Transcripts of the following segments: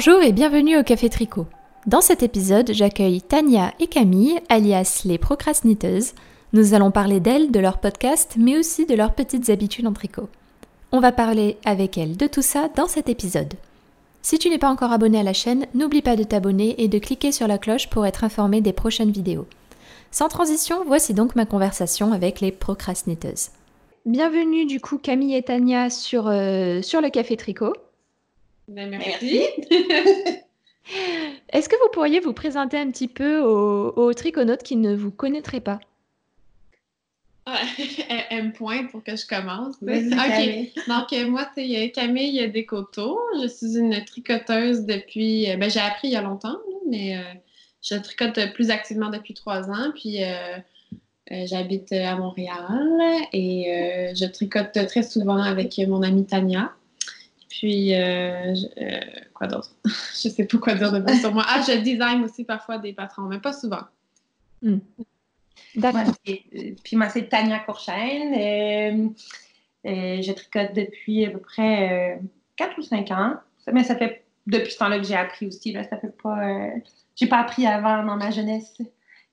Bonjour et bienvenue au Café Tricot. Dans cet épisode, j'accueille Tania et Camille, alias les procrastiniteuses. Nous allons parler d'elles, de leur podcast, mais aussi de leurs petites habitudes en tricot. On va parler avec elles de tout ça dans cet épisode. Si tu n'es pas encore abonné à la chaîne, n'oublie pas de t'abonner et de cliquer sur la cloche pour être informé des prochaines vidéos. Sans transition, voici donc ma conversation avec les procrastiniteuses. Bienvenue du coup Camille et Tania sur, euh, sur le Café Tricot. Ben, merci. Est-ce que vous pourriez vous présenter un petit peu aux, aux triconautes qui ne vous connaîtraient pas? Ah, M point pour que je commence. Ok. Donc, euh, moi, c'est Camille Descoteaux. Je suis une tricoteuse depuis. euh, ben, j'ai appris il y a longtemps, mais euh, je tricote plus activement depuis trois ans. Puis, euh, euh, j'habite à Montréal et euh, je tricote très souvent avec mon amie Tania. Puis, euh, je- euh, quoi d'autre? je sais pas quoi dire de plus sur moi. Ah, je design aussi parfois des patrons, mais pas souvent. D'accord. Moi, c'est- euh, puis moi, c'est Tania Courchaine. Euh, euh, je tricote depuis à peu près 4 ou 5 ans. Mais ça fait depuis ce temps-là que j'ai appris aussi. Là, ça fait pas. euh, j'ai pas appris avant dans ma jeunesse.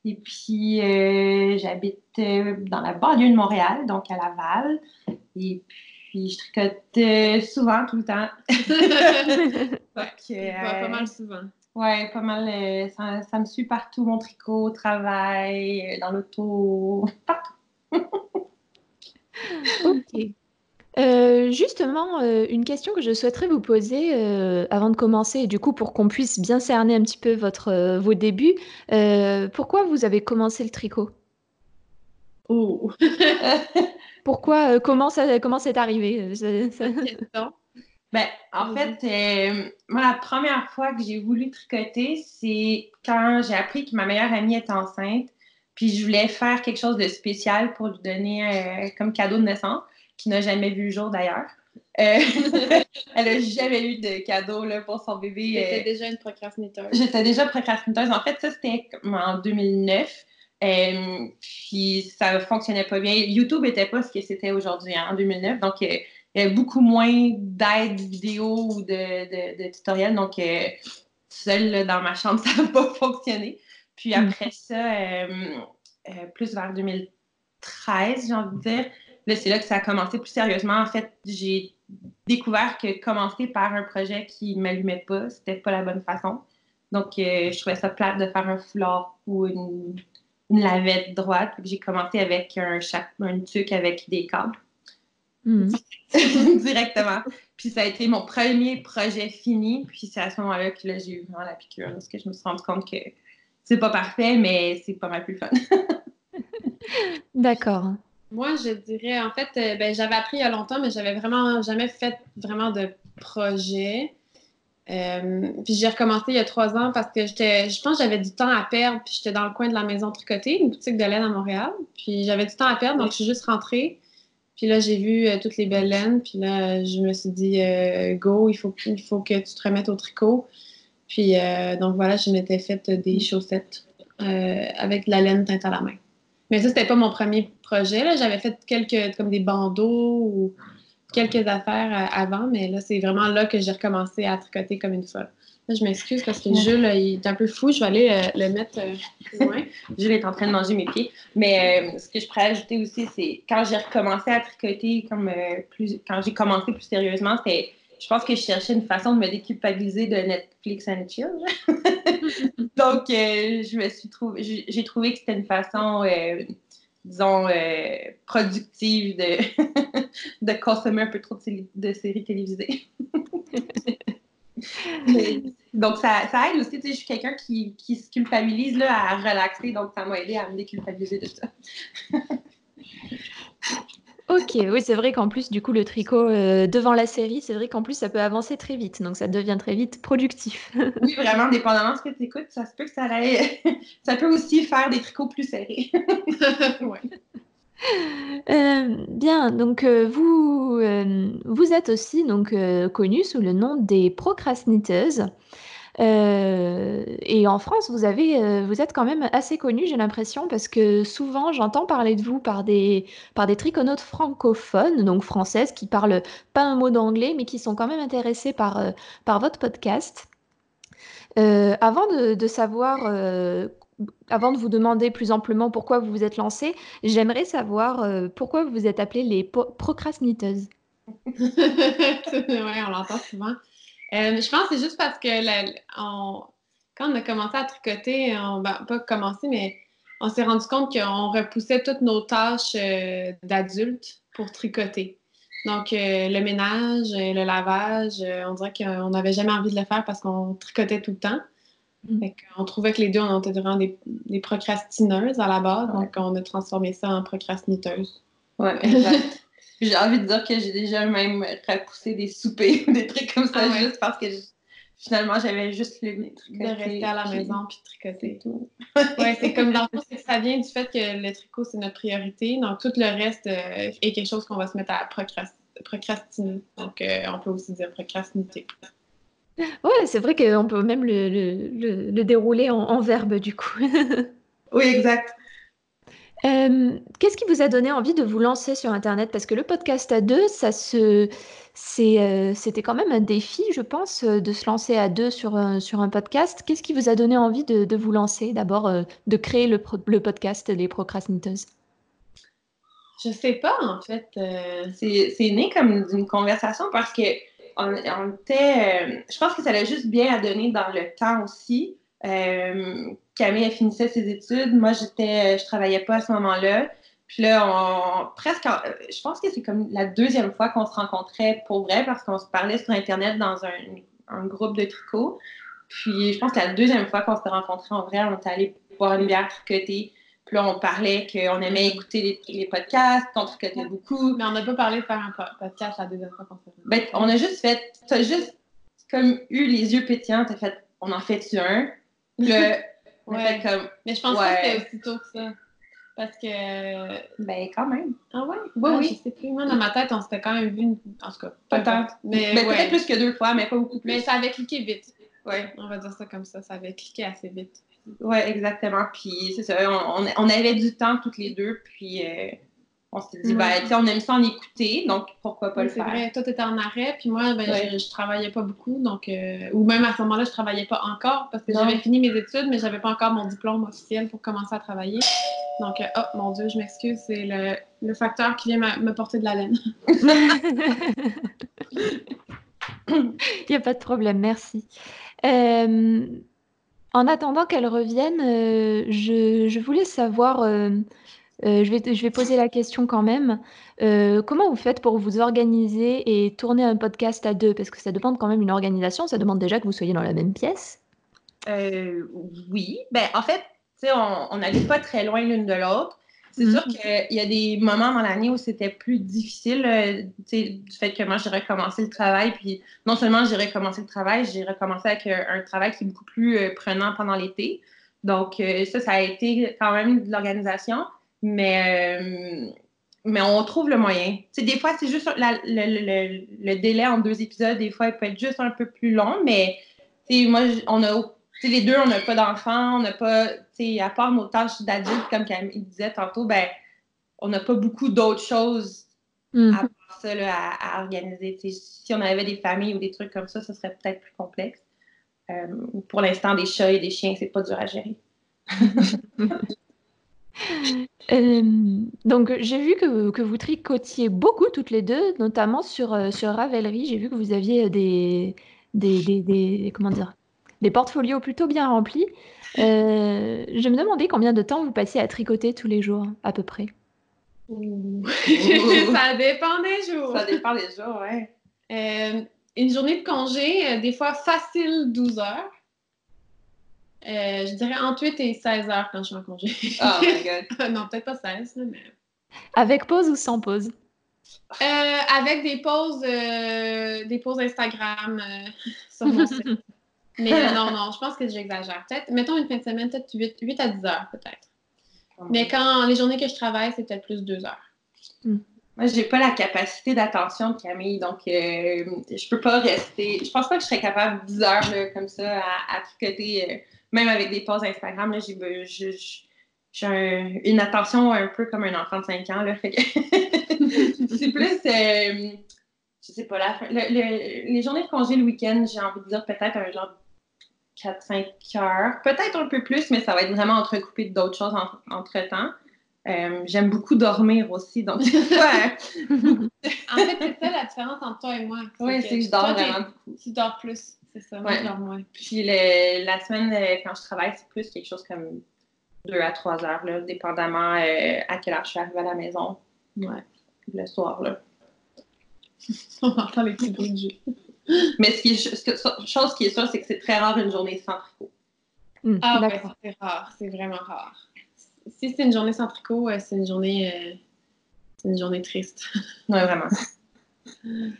Et puis, euh, j'habite dans la banlieue de Montréal, donc à Laval. Et puis, je tricote euh, souvent, tout le temps. Ouais, euh, je pas mal souvent. Ouais, pas mal. euh, ça, ça me suit partout, mon tricot, au travail, euh, dans l'auto, partout. Ok. Euh, justement, euh, une question que je souhaiterais vous poser euh, avant de commencer, et du coup pour qu'on puisse bien cerner un petit peu votre, euh, vos débuts, euh, pourquoi vous avez commencé le tricot? Oh, Pourquoi, euh, comment ça, comment c'est arrivé? Euh, ça- ça- question. Ben, en fait, euh, moi, la première fois que j'ai voulu tricoter, c'est quand j'ai appris que ma meilleure amie était enceinte, puis je voulais faire quelque chose de spécial pour lui donner euh, comme cadeau de naissance, qui n'a jamais vu le jour d'ailleurs. Euh, elle n'a jamais eu de cadeau là, pour son bébé. J'étais euh, déjà une procrastinateur. J'étais déjà procrastinateuse. En fait, ça, c'était en 2009. Euh, puis ça fonctionnait pas bien. YouTube n'était pas ce que c'était aujourd'hui hein, en 2009. Donc, euh, il y avait beaucoup moins d'aide vidéo ou de, de, de tutoriels. Donc, euh, seule là, dans ma chambre, ça n'a pas fonctionné. Puis Mm. après ça, euh, plus vers 2013, j'ai envie de dire, là, c'est là que ça a commencé plus sérieusement. En fait, j'ai découvert que commencer par un projet qui ne m'allumait pas, c'était pas la bonne façon. Donc, je trouvais ça plate de faire un foulard ou une, une lavette droite. Puis J'ai commencé avec un, un tuque avec des câbles Mhm. directement. Puis ça a été mon premier projet fini. Puis c'est à ce moment-là que là, j'ai eu vraiment la piqûre. Parce que je me suis rendu compte que c'est pas parfait, mais c'est pas mal plus fun. D'accord. Moi, je dirais, en fait, euh, ben, j'avais appris il y a longtemps, mais j'avais vraiment jamais fait vraiment de projet. Euh, puis j'ai recommencé il y a trois ans parce que j'étais, je pense que j'avais du temps à perdre, puis j'étais dans le coin de la maison tricotée, une boutique de laine à Montréal. Puis j'avais du temps à perdre, donc je suis juste rentrée. Puis là, j'ai vu euh, toutes les belles laines, puis là, je me suis dit, euh, go, il faut, il faut que tu te remettes au tricot. Puis euh, donc voilà, je m'étais fait des chaussettes avec de la laine teinte à la main. Mais ça, c'était pas mon premier projet. là. J'avais fait quelques, comme des bandeaux ou quelques affaires euh, avant, mais là, c'est vraiment là que j'ai recommencé à tricoter comme une folle. Là, je m'excuse parce que le jeu, là, il est un peu fou. Je vais aller euh, le mettre euh, plus loin. Jules est en train de manger mes pieds. Mais euh, ce que je pourrais ajouter aussi, c'est quand j'ai recommencé à tricoter, comme euh, plus, quand j'ai commencé plus sérieusement, c'était, je pense que je cherchais une façon de me déculpabiliser de Netflix and chill. Donc, euh, je me suis trouvé, j'ai j'ai trouvé que c'était une façon, euh, disons, euh, productive de, de consommer un peu trop de, séries- de séries télévisées. Mais- donc, ça, ça aide aussi. Tu sais, je suis quelqu'un qui, qui se culpabilise là, à relaxer, donc ça m'a aidé à me déculpabiliser de ça. Ok, oui, c'est vrai qu'en plus, du coup, le tricot euh, devant la série, c'est vrai qu'en plus, ça peut avancer très vite, donc ça devient très vite productif. Oui, vraiment, dépendamment de ce que tu écoutes, ça se peut que ça aille- ça peut aussi faire des tricots plus serrés. Ouais. Euh, bien, donc euh, vous, euh, vous êtes aussi donc euh, connue sous le nom des procrastiniteuses. Euh, et en France, euh, vous êtes quand même assez connue, j'ai l'impression, parce que souvent j'entends parler de vous par des, par des triconautes francophones, donc françaises, qui parlent pas un mot d'anglais, mais qui sont quand même intéressées par, euh, par votre podcast. avant de, savoir, avant de vous demander plus amplement pourquoi vous vous êtes lancé, j'aimerais savoir pourquoi vous vous êtes appelé les procrastiniteuses. oui, on l'entend souvent. Je pense que c'est juste parce que quand on a commencé à tricoter, on, ben, pas commencé, mais on s'est rendu compte qu'on repoussait toutes nos tâches d'adultes pour tricoter. Donc, euh, le ménage, euh, le lavage, euh, on dirait qu'on n'avait jamais envie de le faire parce qu'on tricotait tout le temps. Mm. on trouvait que les deux, on était vraiment des, procrastineuses à la base. Donc, on a transformé ça en procrastiniteuses. Oui, exact. J'ai envie de dire que j'ai déjà même repoussé des soupers, des trucs comme ça, ah juste parce que finalement, j'avais juste le De rester à la maison puis tricoter. tout. oui, c'est comme dans le ça vient du fait que le tricot, c'est notre priorité. Donc, tout le reste euh, est quelque chose qu'on va se mettre à procrastiner. Donc, euh, on peut aussi dire procrastiner. Oui, c'est vrai qu'on peut même le, le, le, dérouler en, en, verbe, du coup. oui, exact. Euh, qu'est-ce qui vous a donné envie de vous lancer sur Internet? Parce que le podcast à deux, ça euh, c'était quand même un défi, je pense, euh, de se lancer à deux sur un, podcast. Qu'est-ce qui vous a donné envie de, vous lancer? D'abord, de créer le, podcast des procrastiniteuses Je sais pas, en fait. C'est né comme d'une conversation parce que on, était. je pense que ça a juste bien à donner dans le temps aussi. Camille, elle finissait ses études. Moi, j'étais, je travaillais pas à ce moment-là. Puis là, on, presque, je pense que c'est comme la deuxième fois qu'on se rencontrait pour vrai parce qu'on se parlait sur Internet dans un, groupe de tricot. Puis je pense que la deuxième fois qu'on s'est rencontrés en vrai, on était allé boire une bière tricotée. Puis là, on parlait qu'on aimait écouter les, podcasts, qu'on tricotait beaucoup. Mais on n'a pas parlé de faire un podcast la deuxième fois qu'on s'est ben, on a juste fait, tu as juste comme eu les yeux pétillants, t'as fait, on en fait-tu un? Puis là, Ouais. Comme, mais je pense que c'était aussi tôt que ça. Parce que. Ben, quand même. Ah ouais? Oui, ah, oui. Je sais plus. Moi, dans ma tête, on s'était quand même vu. Une... En tout cas, peut-être. Mais, ben, peut-être plus que deux fois, mais pas beaucoup plus. Mais ça avait cliqué vite. Oui. On va dire ça comme ça. Ça avait cliqué assez vite. Oui, exactement. Puis, c'est ça. On, on, avait du temps toutes les deux. Puis. Euh, on s'est dit, ben, on aime ça en écouter, donc pourquoi pas le faire? C'est vrai, toi, tu étais en arrêt, puis moi, ben, je, je, travaillais pas beaucoup, donc, euh, ou même à ce moment-là, je travaillais pas encore parce que j'avais fini mes études, mais j'avais pas encore mon diplôme officiel pour commencer à travailler. Donc, euh, oh mon Dieu, je m'excuse, c'est le, le, facteur qui vient me porter de la laine. Il n'y a pas de problème, merci. Euh, en attendant qu'elle revienne, je, je, voulais savoir euh, je, vais, je vais poser la question quand même. Euh, comment vous faites pour vous organiser et tourner un podcast à deux? Parce que ça demande quand même une organisation, ça demande déjà que vous soyez dans la même pièce. Euh, oui, ben, en fait, on n'allait pas très loin l'une de l'autre. C'est sûr mhm. qu'il y a des moments dans l'année où c'était plus difficile, du fait que moi, j'ai recommencé le travail. Puis non seulement j'ai recommencé le travail, j'ai recommencé avec un travail qui est beaucoup plus prenant pendant l'été. Donc, ça, ça a été quand même de l'organisation. Mais, euh, mais on trouve le moyen. des fois, c'est juste le, délai en deux épisodes, des fois, il peut être juste un peu plus long, mais moi, on a les deux, on n'a pas d'enfants, on n'a pas, à part nos tâches d'adultes, comme Camille disait tantôt, ben, on n'a pas beaucoup d'autres choses mm. à part ça à, organiser. si on avait des familles ou des trucs comme ça, ce serait peut-être plus complexe. Euh, pour l'instant, des chats et des chiens, c'est pas dur à gérer. Euh, donc j'ai vu que, que vous tricotiez beaucoup toutes les deux, notamment sur, euh, sur Ravelry. J'ai vu que vous aviez des, des, des, comment dire, des portfolios plutôt bien remplis. Euh, je me demandais combien de temps vous passiez à tricoter tous les jours, à peu près. ça dépend des jours. Ça dépend des jours, ouais. une journée de congé, des fois facile 12 heures. Euh, je dirais entre 8 et 16 heures quand je suis en congé. Oh my God. non, peut-être pas 16, mais. Avec pause ou sans pause? Euh, avec des pauses, euh, des pauses Instagram sur mon site. Mais non, non, je pense que j'exagère. Peut-être, mettons une fin de semaine, peut-être 8, 8 à 10 heures, peut-être. Mais quand les journées que je travaille, c'est peut-être plus 2 heures. Hmm. Moi, j'ai pas la capacité d'attention de Camille, donc je peux pas rester. Je pense pas que je serais capable 10 heures comme ça à, à tricoter même avec des pauses Instagram, j'ai une attention un peu comme un enfant de 5 ans. Là, c'est plus, euh, je sais pas, la, les journées de congé le week-end, j'ai envie de dire peut-être un genre 4-5 heures, peut-être un peu plus, mais ça va être vraiment entrecoupé d'autres choses entre-temps. Euh, j'aime beaucoup dormir aussi, donc ouais. en fait, c'est ça la différence entre toi et moi. Oui, c'est que je dors vraiment beaucoup. Tu dors plus, c'est ça. Moins. Puis la semaine, euh, quand je travaille, c'est plus quelque chose comme 2 à 3 heures, là, dépendamment euh, à quelle heure je suis arrivée à la maison. Ouais. Le soir, là. On entend les petits bruits de jeu. Mais ce qui est, chose qui est sûre, c'est que c'est très rare une journée sans tricot. Hmm, ah, ben, c'est rare. C'est vraiment rare si c'est une journée sans tricot, c'est une journée, euh, c'est une journée triste. Oui, vraiment.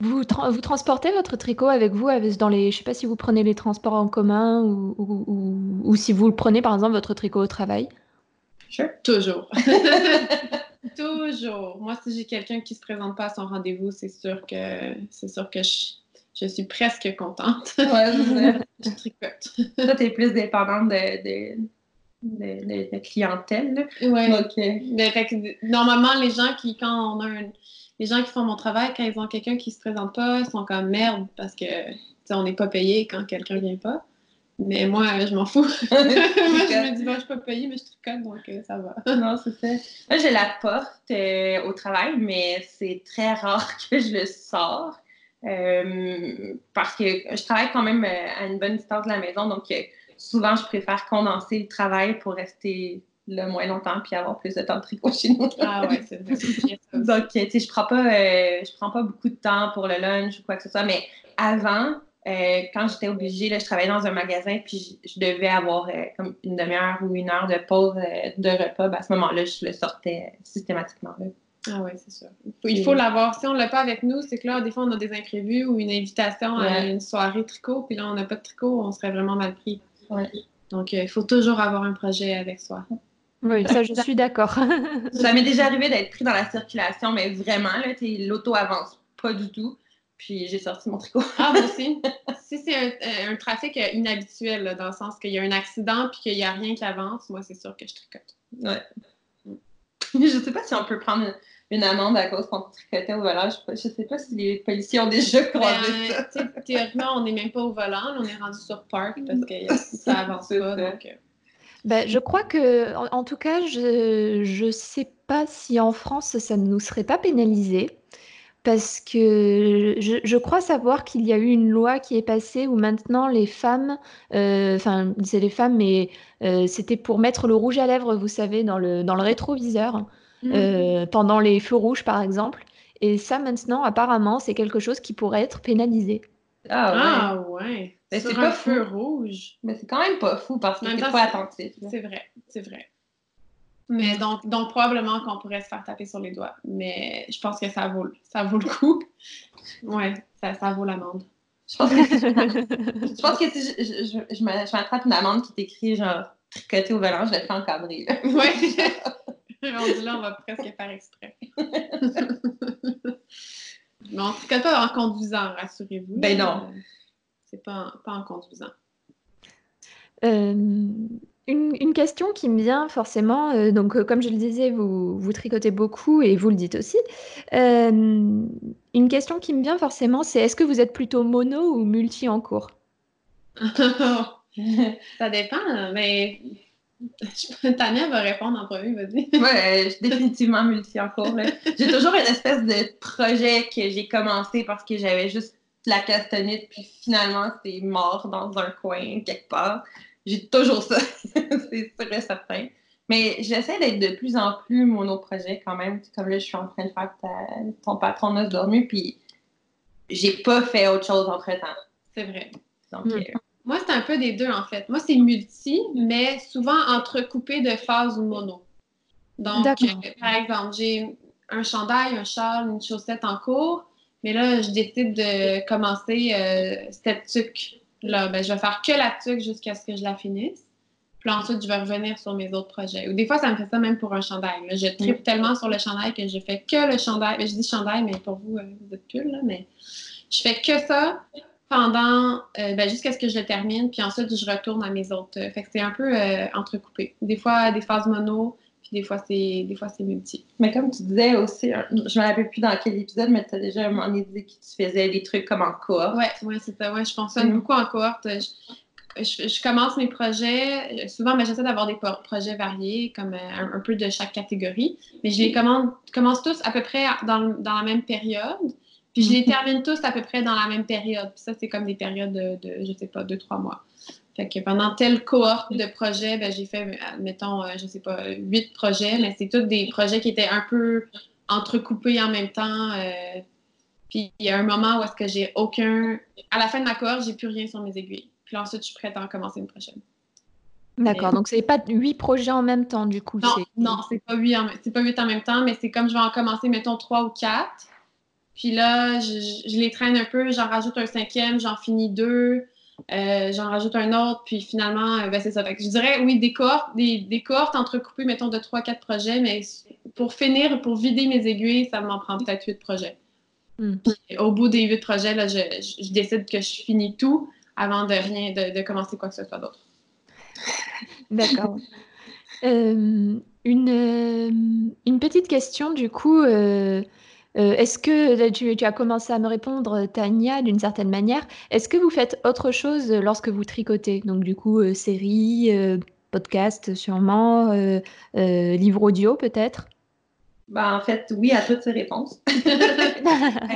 Vous, vous transportez votre tricot avec vous dans les, je sais pas si vous prenez les transports en commun ou, ou, si vous le prenez par exemple votre tricot au travail? Sure. Toujours. Toujours. Moi, si j'ai quelqu'un qui se présente pas à son rendez-vous, c'est sûr que c'est sûr que je, je suis presque contente. Ouais, je tricote. Toi, tu es plus dépendante de, de, clientèle. Oui. normalement, les gens qui, quand on a les gens qui font mon travail, quand ils ont quelqu'un qui se présente pas, ils sont comme merde parce que on n'est pas payé quand quelqu'un vient pas. Mais moi, je m'en fous. moi, je me dis, bon, je suis pas payée, mais je tricote, donc euh, ça va. non, c'est ça. Moi, je la porte euh, au travail, mais c'est très rare que je le sors. Euh, parce que je travaille quand même à une bonne distance de la maison, donc souvent, je préfère condenser le travail pour rester le moins longtemps puis avoir plus de temps de tricot chez nous. ah ouais, c'est vrai. Donc, tu sais, je prends pas, euh, je prends pas beaucoup de temps pour le lunch ou quoi que ce soit, mais avant, euh, quand j'étais obligée, là, je travaillais dans un magasin puis je, devais avoir euh, comme une demi-heure ou une heure de pause de repas. Ben, à ce moment-là, je le sortais systématiquement. Ah oui, c'est sûr. Il faut l'avoir. Si on ne l'a pas avec nous, c'est que là, des fois, on a des imprévus ou une invitation à une soirée tricot, puis là, on n'a pas de tricot, on serait vraiment mal pris. Donc, euh, il faut toujours avoir un projet avec soi. Oui, ça, je suis d'accord. ça m'est déjà arrivé d'être pris dans la circulation, mais vraiment, l'auto avance pas du tout. Puis j'ai sorti mon tricot. ah, moi aussi. Si c'est un, trafic inhabituel, dans le sens qu'il y a un accident puis qu'il n'y a rien qui avance, moi, c'est sûr que je tricote. Ouais. je sais pas si on peut prendre une amende à cause qu'on tricotait au volant. Je ne sais pas si les policiers ont déjà ben, croisé ça. Théoriquement, on n'est même pas au volant. on est rendu sur parc parce que ça avance pas. Donc, euh. Ben, je crois que, en, tout cas, je ne sais pas si en France, ça ne nous serait pas pénalisé. Parce que je, crois savoir qu'il y a eu une loi qui est passée où maintenant les femmes, euh, enfin, c'est les femmes, mais euh, c'était pour mettre le rouge à lèvres, vous savez, dans le, dans le rétroviseur. Mmh. Euh, pendant les feux rouges, par exemple. Et ça, maintenant, apparemment, c'est quelque chose qui pourrait être pénalisé. Ah ouais. Ah ouais. Mais c'est pas feu rouge. Mais c'est quand même pas fou parce que c'est pas attentif. C'est vrai, c'est vrai. Mais donc, donc probablement qu'on pourrait se faire taper sur les doigts. Mais je pense que ça vaut, ça vaut le coup. Ouais, ça, ça vaut l'amende. Je pense que, je pense que si je, je, je m'attrape une amende qui t'écrit genre tricoté au volant, je vais te faire encadrer. Ouais. Rendu là, on va presque faire exprès. Mais en tout cas, pas en conduisant, rassurez-vous. Ben non. Euh, c'est pas, pas en conduisant. Euh, une, question qui me vient forcément, euh, donc comme je le disais, vous, vous tricotez beaucoup et vous le dites aussi. une question qui me vient forcément, c'est est-ce que vous êtes plutôt mono ou multi en cours? Ça dépend, mais Tania va répondre en premier, vas-y. ouais, je suis définitivement multi en cours. J'ai toujours une espèce de projet que j'ai commencé parce que j'avais juste la castanite, puis finalement, c'est mort dans un coin, quelque part. J'ai toujours ça, c'est sûr et certain. Mais j'essaie d'être de plus en plus monoprojet quand même. Comme là, je suis en train de faire ton patron de dormi, puis j'ai pas fait autre chose entre-temps. C'est vrai. Donc, hmm. euh, moi, c'est un peu des deux, en fait. Moi, c'est multi, mais souvent entrecoupé de phases mono. Donc, euh, par exemple, j'ai un chandail, un châle, une chaussette en cours, mais là, je décide de commencer euh, cette tuque. Là, ben, je vais faire que la tuque jusqu'à ce que je la finisse. Puis ensuite, je vais revenir sur mes autres projets. Ou des fois, ça me fait ça même pour un chandail. Je tripe mm. tellement sur le chandail que je fais que le chandail. Ben, je dis chandail, mais pour vous, euh, vous êtes pull, là, mais je fais que ça pendant euh, ben, jusqu'à ce que je le termine, puis ensuite je retourne à mes autres. Fait que c'est un peu entrecoupé. Des fois des phases mono, puis des fois c'est des fois c'est multi. Mais comme tu disais aussi, je me rappelle plus dans quel épisode, mais tu as déjà un moment dit que tu faisais des trucs comme en cohorte. Ouais, ouais, c'est ça. Ouais, je fonctionne mm. beaucoup en cohorte. je, commence mes projets. Souvent, ben, j'essaie d'avoir des projets variés, comme euh, un, peu de chaque catégorie. Mais je les commence tous à peu près dans, dans, la même période. Puis je les mhm. termine tous à peu près dans la même période. Puis ça, c'est comme des périodes de, de, je sais pas, deux, trois mois. Fait que pendant telle cohorte de projets, ben, j'ai fait, mettons, je sais pas, huit projets, mais c'est tous des projets qui étaient un peu entrecoupés en même temps. Euh, puis il y a un moment où est-ce que j'ai aucun. À la fin de ma cohorte, j'ai plus rien sur mes aiguilles. Puis là, ensuite, je suis prête à en commencer une prochaine. D'accord, donc c'est pas huit projets en même temps, du coup. Non, non, c'est pas huit en, pas huit en même temps, mais c'est comme je vais en commencer, mettons, trois ou quatre. Puis là, je, les traîne un peu, j'en rajoute un cinquième, j'en finis deux, euh, j'en rajoute un autre, puis finalement, euh, ben, c'est ça. je dirais, oui, des cohortes, des, des cohortes entrecoupées, mettons, de trois, quatre projets, mais pour finir, pour vider mes aiguilles, ça m'en prend peut-être huit projets. Hmm. au bout des huit projets, là, je, décide que je finis tout avant de rien, de, commencer quoi que ce soit d'autre. D'accord. Euh, une, une, petite question, du coup. Euh, est-ce que tu, as commencé à me répondre, Tania, d'une certaine manière Est-ce que vous faites autre chose lorsque vous tricotez? Donc, du coup, série, podcast, sûrement, livre audio, peut-être? Ben, en fait, oui à toutes ces réponses.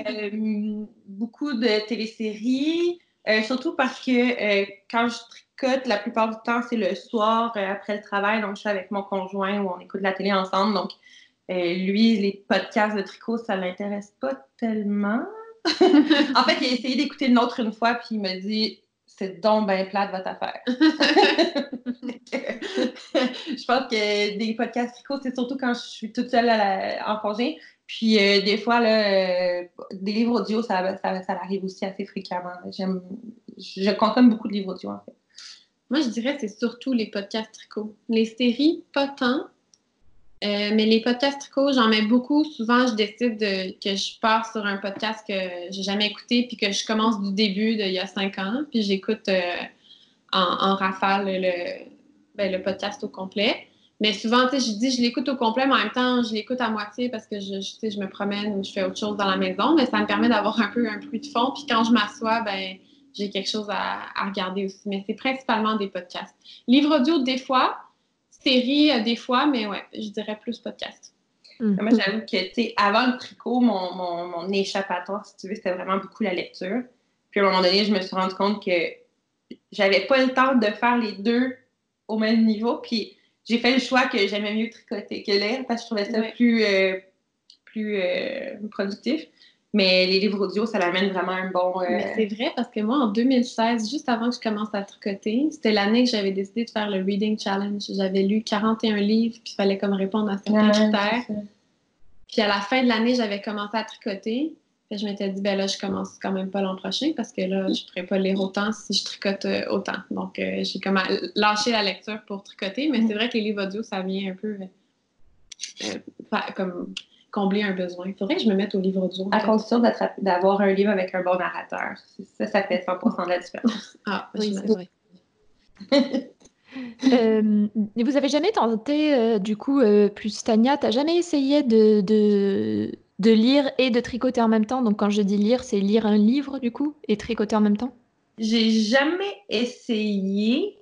Euh, beaucoup de téléséries, euh, surtout parce que euh, quand je tricote, la plupart du temps, c'est le soir après le travail. Donc, je suis avec mon conjoint ou on écoute la télé ensemble. Donc, lui, les podcasts de tricot, ça ne l'intéresse pas tellement. en fait, il a essayé d'écouter une autre une fois, puis il m'a dit c'est donc bien plate votre affaire. je pense que des podcasts tricot, c'est surtout quand je suis toute seule en congé. Puis euh, des fois, là, euh, des livres audio, ça, ça, ça, arrive aussi assez fréquemment. J'aime, je consomme beaucoup de livres audio, en fait. Moi, je dirais que c'est surtout les podcasts tricot. Les séries, pas tant. Euh, mais les podcasts tricot, j'en mets beaucoup. Souvent, je décide que je pars sur un podcast que j'ai jamais écouté, puis que je commence du début d'il y a cinq ans, puis j'écoute en, rafale le, ben, le podcast au complet. Mais souvent, tu sais, je dis, je l'écoute au complet, mais en même temps, je l'écoute à moitié parce que je, je, je me promène ou je fais autre chose dans la maison, mais ça me permet d'avoir un peu un bruit de fond. Puis quand je m'assois, ben, j'ai quelque chose à, à, regarder aussi. Mais c'est principalement des podcasts. Livre audio, des fois. Série, euh, des fois, mais ouais, je dirais plus podcast. Mm. Moi, j'avoue que, tu sais, avant le tricot, mon, mon, mon, échappatoire, si tu veux, c'était vraiment beaucoup la lecture. Puis à un moment donné, je me suis rendu compte que j'avais pas le temps de faire les deux au même niveau. Puis j'ai fait le choix que j'aimais mieux tricoter que lire parce que je trouvais ça plus, euh, plus euh, productif. Mais les livres audio, ça l'amène vraiment un bon. Euh, c'est vrai parce que moi, en 2016, juste avant que je commence à tricoter, c'était l'année que j'avais décidé de faire le Reading Challenge. J'avais lu 41 livres, puis il fallait comme répondre à certains critères. Puis à la fin de l'année, j'avais commencé à tricoter je m'étais dit, ben là, je commence quand même pas l'an prochain parce que là, je pourrais pas lire autant si je tricote euh, autant. Donc, euh, j'ai comme lâché la lecture pour tricoter, mais c'est vrai que les livres audio, ça vient un peu euh, comme combler un besoin. Il faudrait que je me mette au livre audio. À condition d'avoir un livre avec un bon narrateur. Ça, ça fait 100% de la différence. ah, oui, c'est vrai. vous avez jamais tenté, du coup, plus Tania, tu jamais essayé de, de lire et de tricoter en même temps? Donc quand je dis lire, c'est lire un livre du coup et tricoter en même temps? J'ai jamais essayé.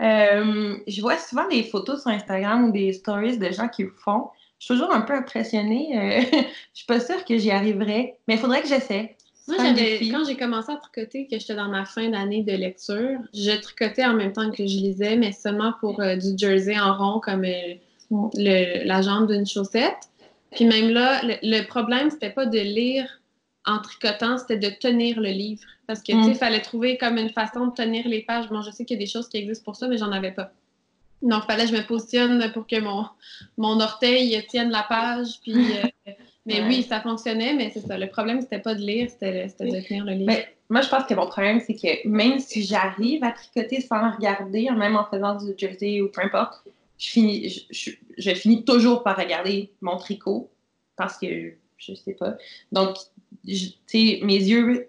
Euh, je vois souvent des photos sur Instagram ou des stories de gens qui le font. Je suis toujours un peu impressionnée. Euh, je suis pas sûre que j'y arriverai, mais il faudrait que j'essaie. Moi, quand j'ai commencé à tricoter, que j'étais dans ma fin d'année de lecture, je tricotais en même temps que je lisais, mais seulement pour euh, du jersey en rond comme la jambe d'une chaussette. Puis même là, le, problème, c'était pas de lire en tricotant, c'était de tenir le livre. Parce que, tu sais, il mm. fallait trouver comme une façon de tenir les pages. Bon, je sais qu'il y a des choses qui existent pour ça, mais j'en avais pas. Il fallait que je me positionne pour que mon, mon orteil tienne la page. Puis, euh, mais oui, ça fonctionnait, mais c'est ça. Le problème, c'était pas de lire, c'était de tenir le livre. Mais, moi, je pense que mon problème, c'est que même si j'arrive à tricoter sans regarder, même en faisant du jersey ou peu importe, je finis, je, finis toujours par regarder mon tricot parce que je sais pas. Donc, tu sais, mes yeux,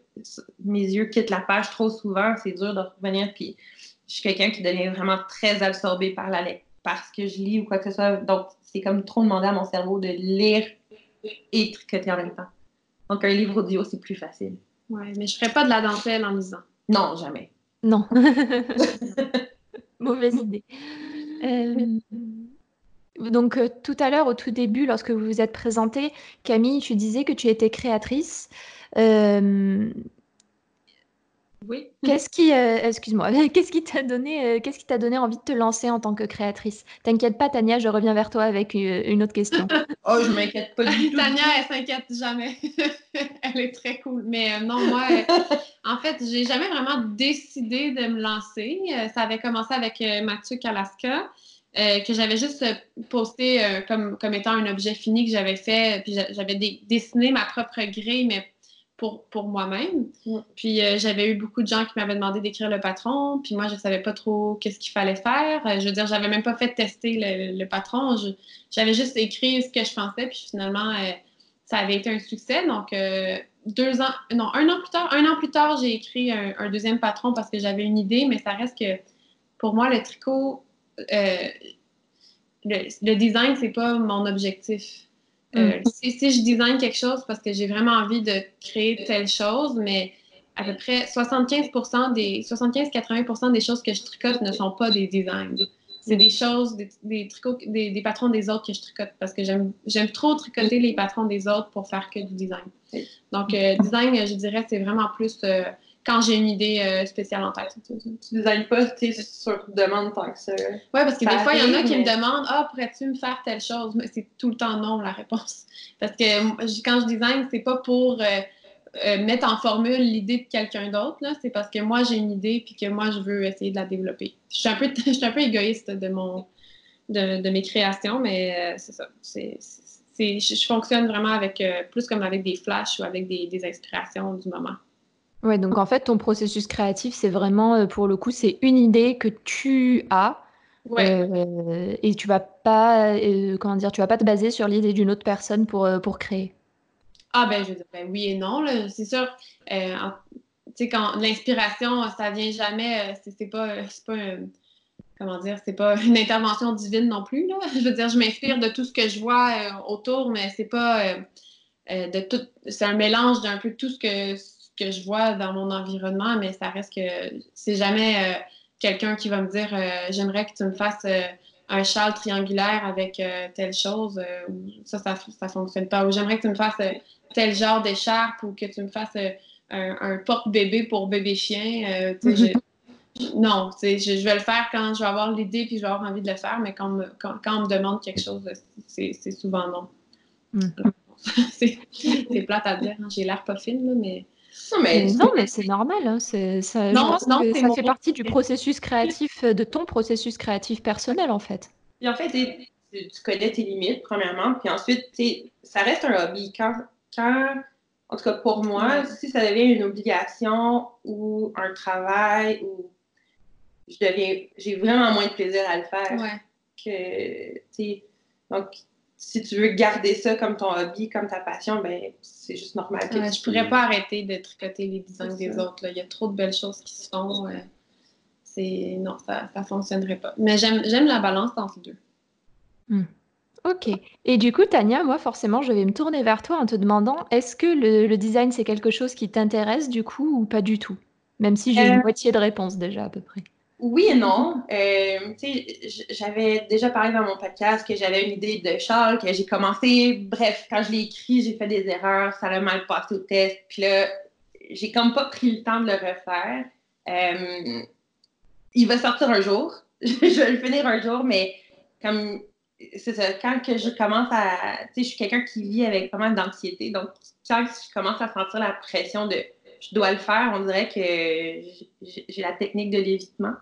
mes yeux quittent la page trop souvent, c'est dur de revenir. Puis, je suis quelqu'un qui devient vraiment très absorbé par la lecture parce que je lis ou quoi que ce soit. Donc, c'est comme trop demander à mon cerveau de lire et tricoter en même temps. Donc, un livre audio, c'est plus facile. Oui, mais je ferais pas de la dentelle en lisant. Non, jamais. Non. Mauvaise idée. Euh, donc, euh, tout à l'heure, au tout début, lorsque vous vous êtes présentée, Camille, tu disais que tu étais créatrice. Euh, oui. Qu'est-ce qui, euh, excuse-moi, qu'est-ce qui t'a donné, euh, qu'est-ce qui t'a donné envie de te lancer en tant que créatrice? T'inquiète pas, Tania, je reviens vers toi avec euh, une autre question. oh, je m'inquiète pas du tout. Tania, elle s'inquiète jamais. elle est très cool. Mais non, moi, en fait, j'ai jamais vraiment décidé de me lancer. ça avait commencé avec Mathieu Kalaska. que j'avais juste posté comme, comme étant un objet fini que j'avais fait. Puis j'avais dessiné ma propre grille, mais pour, moi-même. Puis euh, j'avais eu beaucoup de gens qui m'avaient demandé d'écrire le patron, puis moi je savais pas trop qu'est-ce qu'il fallait faire. Euh, je veux dire, j'avais même pas fait tester le, patron. J'avais juste écrit ce que je pensais, puis finalement euh, ça avait été un succès. Donc deux ans, non, un an plus tard, un an plus tard, j'ai écrit un, deuxième patron parce que j'avais une idée, mais ça reste que pour moi le tricot, le, le design c'est pas mon objectif. Euh, mm. si, je design quelque chose parce que j'ai vraiment envie de créer telle chose, mais à peu près 75 des 75-80 des choses que je tricote ne sont pas des designs. C'est des choses, des, des, des, patrons des autres que je tricote parce que j'aime trop tricoter les patrons des autres pour faire que du design. Donc, euh, design, je dirais, c'est vraiment plus euh, quand j'ai une idée euh, spéciale en tête. Tu designes pas sur demande tant que ça. Oui, parce que des fois, il y en a qui me demandent Ah, pourrais-tu me faire telle chose? Mais c'est tout le temps non la réponse. Parce que quand je design, c'est pas pour euh, euh, mettre en formule l'idée de quelqu'un d'autre, c'est parce que moi, j'ai une idée puis que moi, je veux essayer de la développer. Je suis un peu, je suis un peu égoïste de, mon, de, mes créations, mais c'est ça. C'est, je, fonctionne vraiment avec plus comme avec des flashs ou avec des, des inspirations du moment. Ouais, donc en fait, ton processus créatif, c'est vraiment, euh, pour le coup, c'est une idée que tu as, euh, et tu vas pas, euh, comment dire? Tu vas pas te baser sur l'idée d'une autre personne pour, pour créer. Ah ben, je veux ben, oui et non, C'est sûr, tu sais, quand l'inspiration, ça vient jamais, c'est pas, pas comment dire? C'est pas une intervention divine non plus, là. Je veux dire, je m'inspire de tout ce que je vois, autour, mais c'est pas, de tout c'est un mélange d'un peu tout ce que que je vois dans mon environnement, mais ça reste que c'est jamais euh, quelqu'un qui va me dire euh, j'aimerais que tu me fasses euh, un châle triangulaire avec telle chose. ça, ça, ça fonctionne pas. Ou j'aimerais que tu me fasses tel genre d'écharpe ou que tu me fasses un, porte-bébé pour bébé chien. non, je, vais le faire quand je vais avoir l'idée puis je vais avoir envie de le faire, mais quand, quand, on me demande quelque chose, c'est souvent non. Mm. c'est plate à dire, hein. j'ai l'air pas fine, mais non, mais, non, mais c'est normal. Hein, ça, je pense que ça fait partie du processus créatif, euh, de ton processus créatif personnel, en fait. Et en fait, tu connais tes limites, premièrement, puis ensuite, ça reste un hobby. Quand, quand, en tout cas pour moi, si ça devient une obligation ou un travail, ou je deviens, j'ai vraiment moins de plaisir à le faire. Ouais. Que, donc, si tu veux garder ça comme ton hobby, comme ta passion, ben c'est juste normal que Je pourrais pas arrêter de tricoter les designs des autres. Il y a trop de belles choses qui se font. Euh, c'est non, ça ne fonctionnerait pas. Mais j'aime la balance entre les deux. Hmm. Ok. Et du coup, Tania, moi, forcément, je vais me tourner vers toi en te demandant est-ce que le, design, c'est quelque chose qui t'intéresse du coup ou pas du tout? Même si j'ai une euh. moitié de réponse déjà à peu près. Oui et non. Euh, j'avais déjà parlé dans mon podcast que j'avais une idée de Charles, que j'ai commencé. Bref, quand je l'ai écrit, j'ai fait des erreurs, ça a mal passé au test. Puis là, j'ai comme pas pris le temps de le refaire. Euh, il va sortir un jour. je vais le finir un jour, mais comme c'est ça, quand que je commence à. Tu sais, je suis quelqu'un qui vit avec pas mal d'anxiété. Donc, quand je commence à sentir la pression de je dois le faire, on dirait que j'ai la technique de l'évitement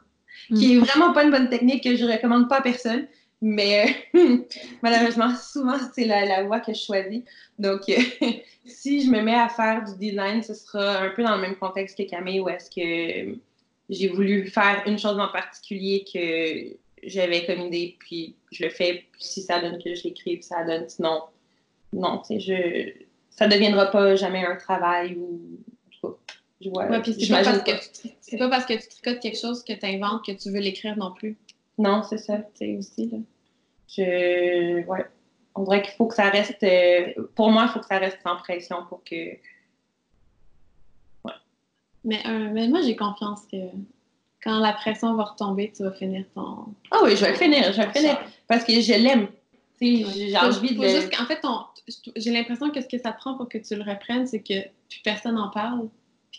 qui est mm. vraiment pas une bonne technique que je recommande pas à personne. Mais euh, malheureusement, souvent, c'est la, la, voie que je choisis. Donc, euh, si je me mets à faire du design, ce sera un peu dans le même contexte que Camille, où est-ce que j'ai voulu faire une chose en particulier que j'avais comme idée, puis je le fais, puis si ça donne que je l'écris, ça donne, sinon, non, je, ça ne deviendra pas jamais un travail ou c'est pas, parce que tu, pas parce que tu tricotes quelque chose que tu inventes que tu veux l'écrire non plus. Non, c'est ça. C'est aussi, là. Je. Ouais. On dirait qu'il faut que ça reste. Euh, pour moi, il faut que ça reste sans pression pour que. Ouais. Mais, euh, mais moi, j'ai confiance que quand la pression va retomber, tu vas finir ton. Ah oui, je vais le finir, je vais le finir. Parce que je l'aime. J'ai envie de. en fait, j'ai l'impression que ce que ça prend pour que tu le reprennes, c'est que plus personne n'en parle.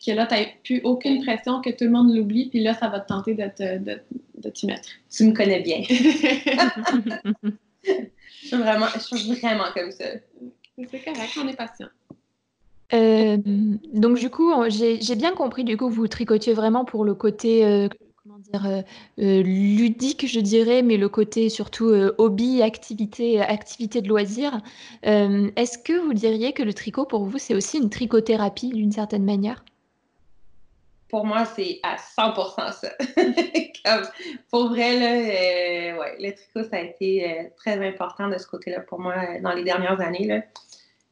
Puis que là, tu n'as plus aucune pression, que tout le monde l'oublie, puis là, ça va te tenter de, te, de, de t'y mettre. Tu me connais bien. je, suis vraiment, je suis vraiment comme ça. C'est correct, on est patient. Euh, donc du coup, j'ai bien compris, du coup, vous tricotiez vraiment pour le côté, euh, comment dire, euh, ludique, je dirais, mais le côté surtout hobby, activité, activité de loisir. Est-ce que vous diriez que le tricot, pour vous, c'est aussi une tricothérapie d'une certaine manière? Pour moi, c'est à 100% ça. pour vrai, là, ouais, le tricot, ça a été très important de ce côté-là pour moi dans les dernières années. Là.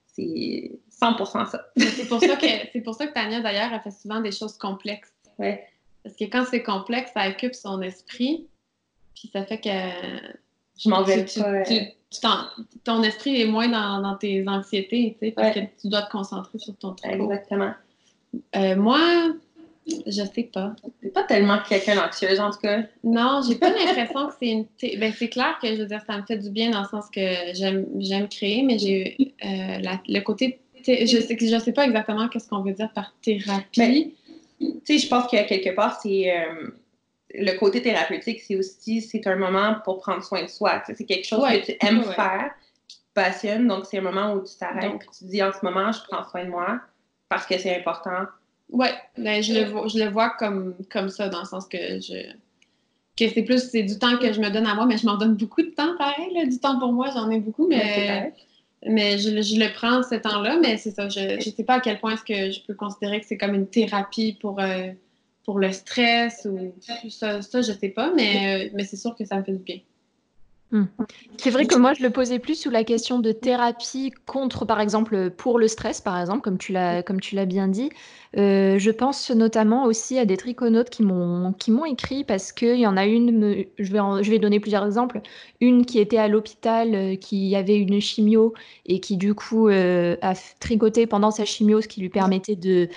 C'est 100 ça. c'est pour ça que c'est pour ça que Tania d'ailleurs a fait souvent des choses complexes. Ouais. Parce que quand c'est complexe, ça occupe son esprit, puis ça fait que je m'en vais pas. ton esprit est moins dans, tes anxiétés, tu sais, parce que tu dois te concentrer sur ton travail. Exactement. Euh, moi, je sais pas. T'es pas tellement quelqu'un d'anxieuse, en tout cas. Non, j'ai pas l'impression que c'est une. Ben, c'est clair que je veux dire, ça me fait du bien dans le sens que j'aime créer, mais j'ai euh, le côté je sais, je sais pas exactement qu'est-ce qu'on veut dire par thérapie. tu sais, je pense qu'il y a quelque part, c'est euh, le côté thérapeutique, c'est aussi c'est un moment pour prendre soin de soi. c'est quelque chose que tu aimes faire, qui te passionne. Donc, c'est un moment où tu t'arrêtes et tu te dis en ce moment, je prends soin de moi parce que c'est important. Oui, ben, je, le vois, je le vois comme, comme ça, dans le sens que je que c'est plus c'est du temps que je me donne à moi, mais je m'en donne beaucoup de temps pareil, du temps pour moi, j'en ai beaucoup, mais mais je, je, le prends ce temps-là, mais c'est ça. Je ne sais pas à quel point est-ce que je peux considérer que c'est comme une thérapie pour, euh, pour le stress ou ça, ça je sais pas, mais, euh, mais c'est sûr que ça me fait du bien. Hmm. C'est vrai que moi, je le posais plus sous la question de thérapie contre, par exemple, pour le stress, par exemple, comme tu l'as, comme tu l'as bien dit. Euh, je pense notamment aussi à des triconautes qui m'ont, qui m'ont écrit parce qu'il y en a une, je, vais je vais donner plusieurs exemples, une qui était à l'hôpital, euh, qui avait une chimio et qui du coup euh, a tricoté pendant sa chimio, ce qui lui permettait de,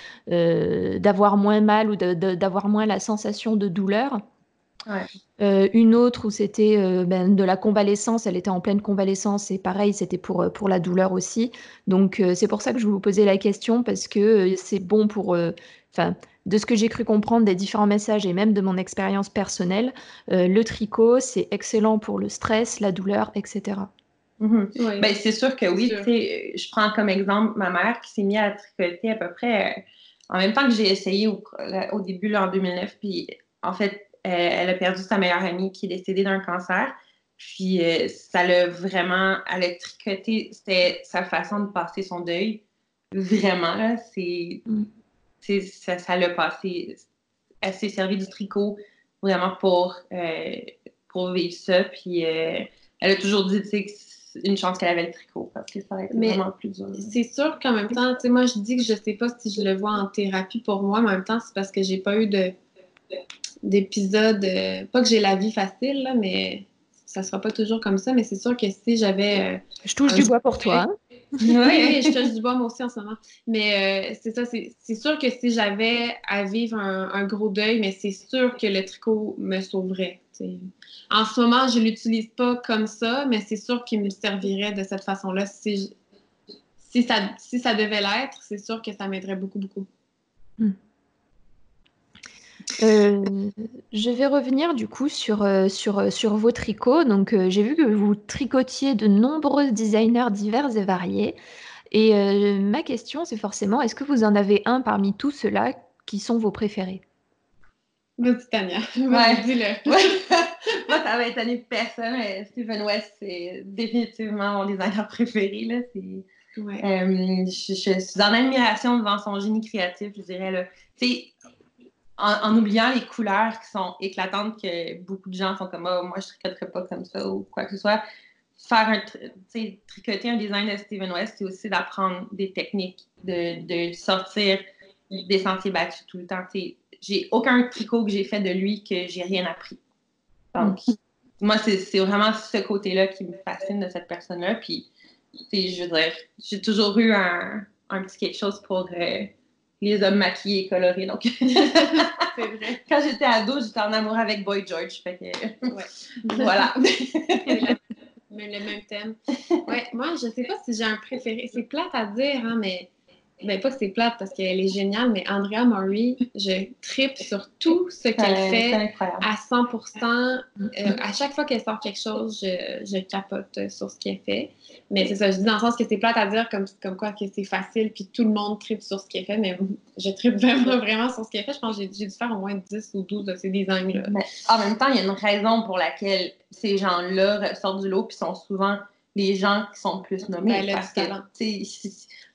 d'avoir moins mal ou d'avoir moins la sensation de douleur. Euh, une autre où c'était euh, ben, de la convalescence, elle était en pleine convalescence et pareil, c'était pour, euh, pour la douleur aussi. Donc c'est pour ça que je vous posais la question parce que c'est bon pour, enfin, de ce que j'ai cru comprendre des différents messages et même de mon expérience personnelle, le tricot, c'est excellent pour le stress, la douleur, etc. Mm-hmm. Ben, c'est sûr que oui. Je prends comme exemple ma mère qui s'est mise à tricoter à peu près en même temps que j'ai essayé au, au début, là, en 2009. Puis en fait, elle a perdu sa meilleure amie qui est décédée d'un cancer. Puis euh, ça l'a vraiment, elle a tricoté, c'était sa façon de passer son deuil. Vraiment, c'est, mm. ça, ça l'a passé. Elle s'est servie du tricot vraiment pour, euh, pour vivre ça. Puis elle a toujours dit, que c'est une chance qu'elle avait le tricot parce que ça a été vraiment plus dur. C'est sûr qu'en même temps, tu sais, moi je dis que je sais pas si je le vois en thérapie pour moi, mais en même temps, c'est parce que j'ai pas eu de d'épisodes. Euh, pas que j'ai la vie facile, là, mais ça sera pas toujours comme ça. Mais c'est sûr que si j'avais. Euh, je touche du bois pour toi. Hein? oui, je touche du bois moi aussi en ce moment. Mais euh, c'est ça, c'est sûr que si j'avais à vivre un, gros deuil, mais c'est sûr que le tricot me sauverait. En ce moment, je l'utilise pas comme ça, mais c'est sûr qu'il me servirait de cette façon-là. Si, si, ça, si ça devait l'être, c'est sûr que ça m'aiderait beaucoup, beaucoup. Hmm. Euh, je vais revenir du coup sur, euh, sur, euh, sur vos tricots. Donc, j'ai vu que vous tricotiez de nombreux designers divers et variés. Et ma question, c'est forcément, est-ce que vous en avez un parmi tous ceux-là qui sont vos préférés? Vas-y, Tania. Ouais. Dis-le. Moi, ça va étonner personne, mais Stephen West, c'est définitivement mon designer préféré. Là. je, je, suis en admiration devant son génie créatif, je dirais. Là en, oubliant les couleurs qui sont éclatantes, que beaucoup de gens sont comme oh, moi, je tricoterais pas comme ça ou quoi que ce soit. Faire un, tricoter un design de Steven West, c'est aussi d'apprendre des techniques, de, sortir des sentiers battus tout le temps. J'ai aucun tricot que j'ai fait de lui que j'ai rien appris. Donc, mm. moi, c'est vraiment ce côté-là qui me fascine de cette personne-là. Puis, je veux dire, j'ai toujours eu un, petit quelque chose pour. Euh, les hommes maquillés et colorés. Donc, c'est vrai. quand j'étais ado, j'étais en amour avec Boy George. Fait que, Ouais. voilà. Le même thème. Ouais, moi, je sais pas si j'ai un préféré. C'est plate à dire, hein, mais. Ben, pas que c'est plate parce qu'elle est géniale, mais Andrea Murray, je tripe sur tout ce qu'elle fait à 100%. Euh, à chaque fois qu'elle sort quelque chose, je, je capote sur ce qu'elle fait. Mais c'est ça, je dis dans le sens que c'est plate à dire comme, comme quoi que c'est facile, puis tout le monde tripe sur ce qu'elle fait, mais je tripe vraiment, vraiment sur ce qu'elle fait. Je pense que j'ai dû faire au moins 10 ou 12 de ces designs-là. En même temps, il y a une raison pour laquelle ces gens-là sortent du lot puis sont souvent les gens qui sont plus nommés. Ben, le parce que,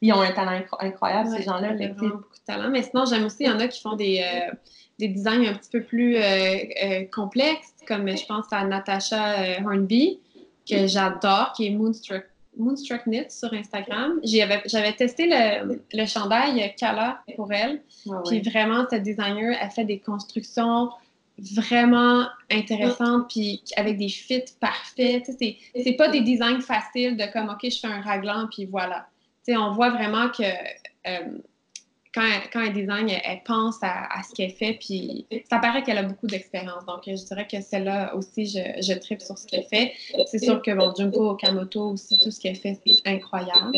ils- ils ont un talent incro- incroyable, Ouais, ces gens-là. sais, vraiment beaucoup de talent. Mais sinon, j'aime aussi, il y en a qui font des, euh, des designs un petit peu plus euh, euh, complexes, comme je pense à Natasha Hornby, que j'adore, qui est Moonstruck, Moonstruck Knit sur Instagram. J'avais testé le, le chandail Kala pour elle. ouais, Puis vraiment, cette designer, elle fait des constructions vraiment intéressantes, puis avec des fits parfaits. C'est pas des designs faciles de comme, OK, je fais un raglan, puis voilà. On voit vraiment que euh, quand, elle, quand elle design, elle, elle pense à, à ce qu'elle fait, puis ça paraît qu'elle a beaucoup d'expérience. Donc, je dirais que celle-là aussi, je, je tripe sur ce qu'elle fait. C'est sûr que, bon, Junko Okamoto aussi, tout ce qu'elle fait, c'est incroyable.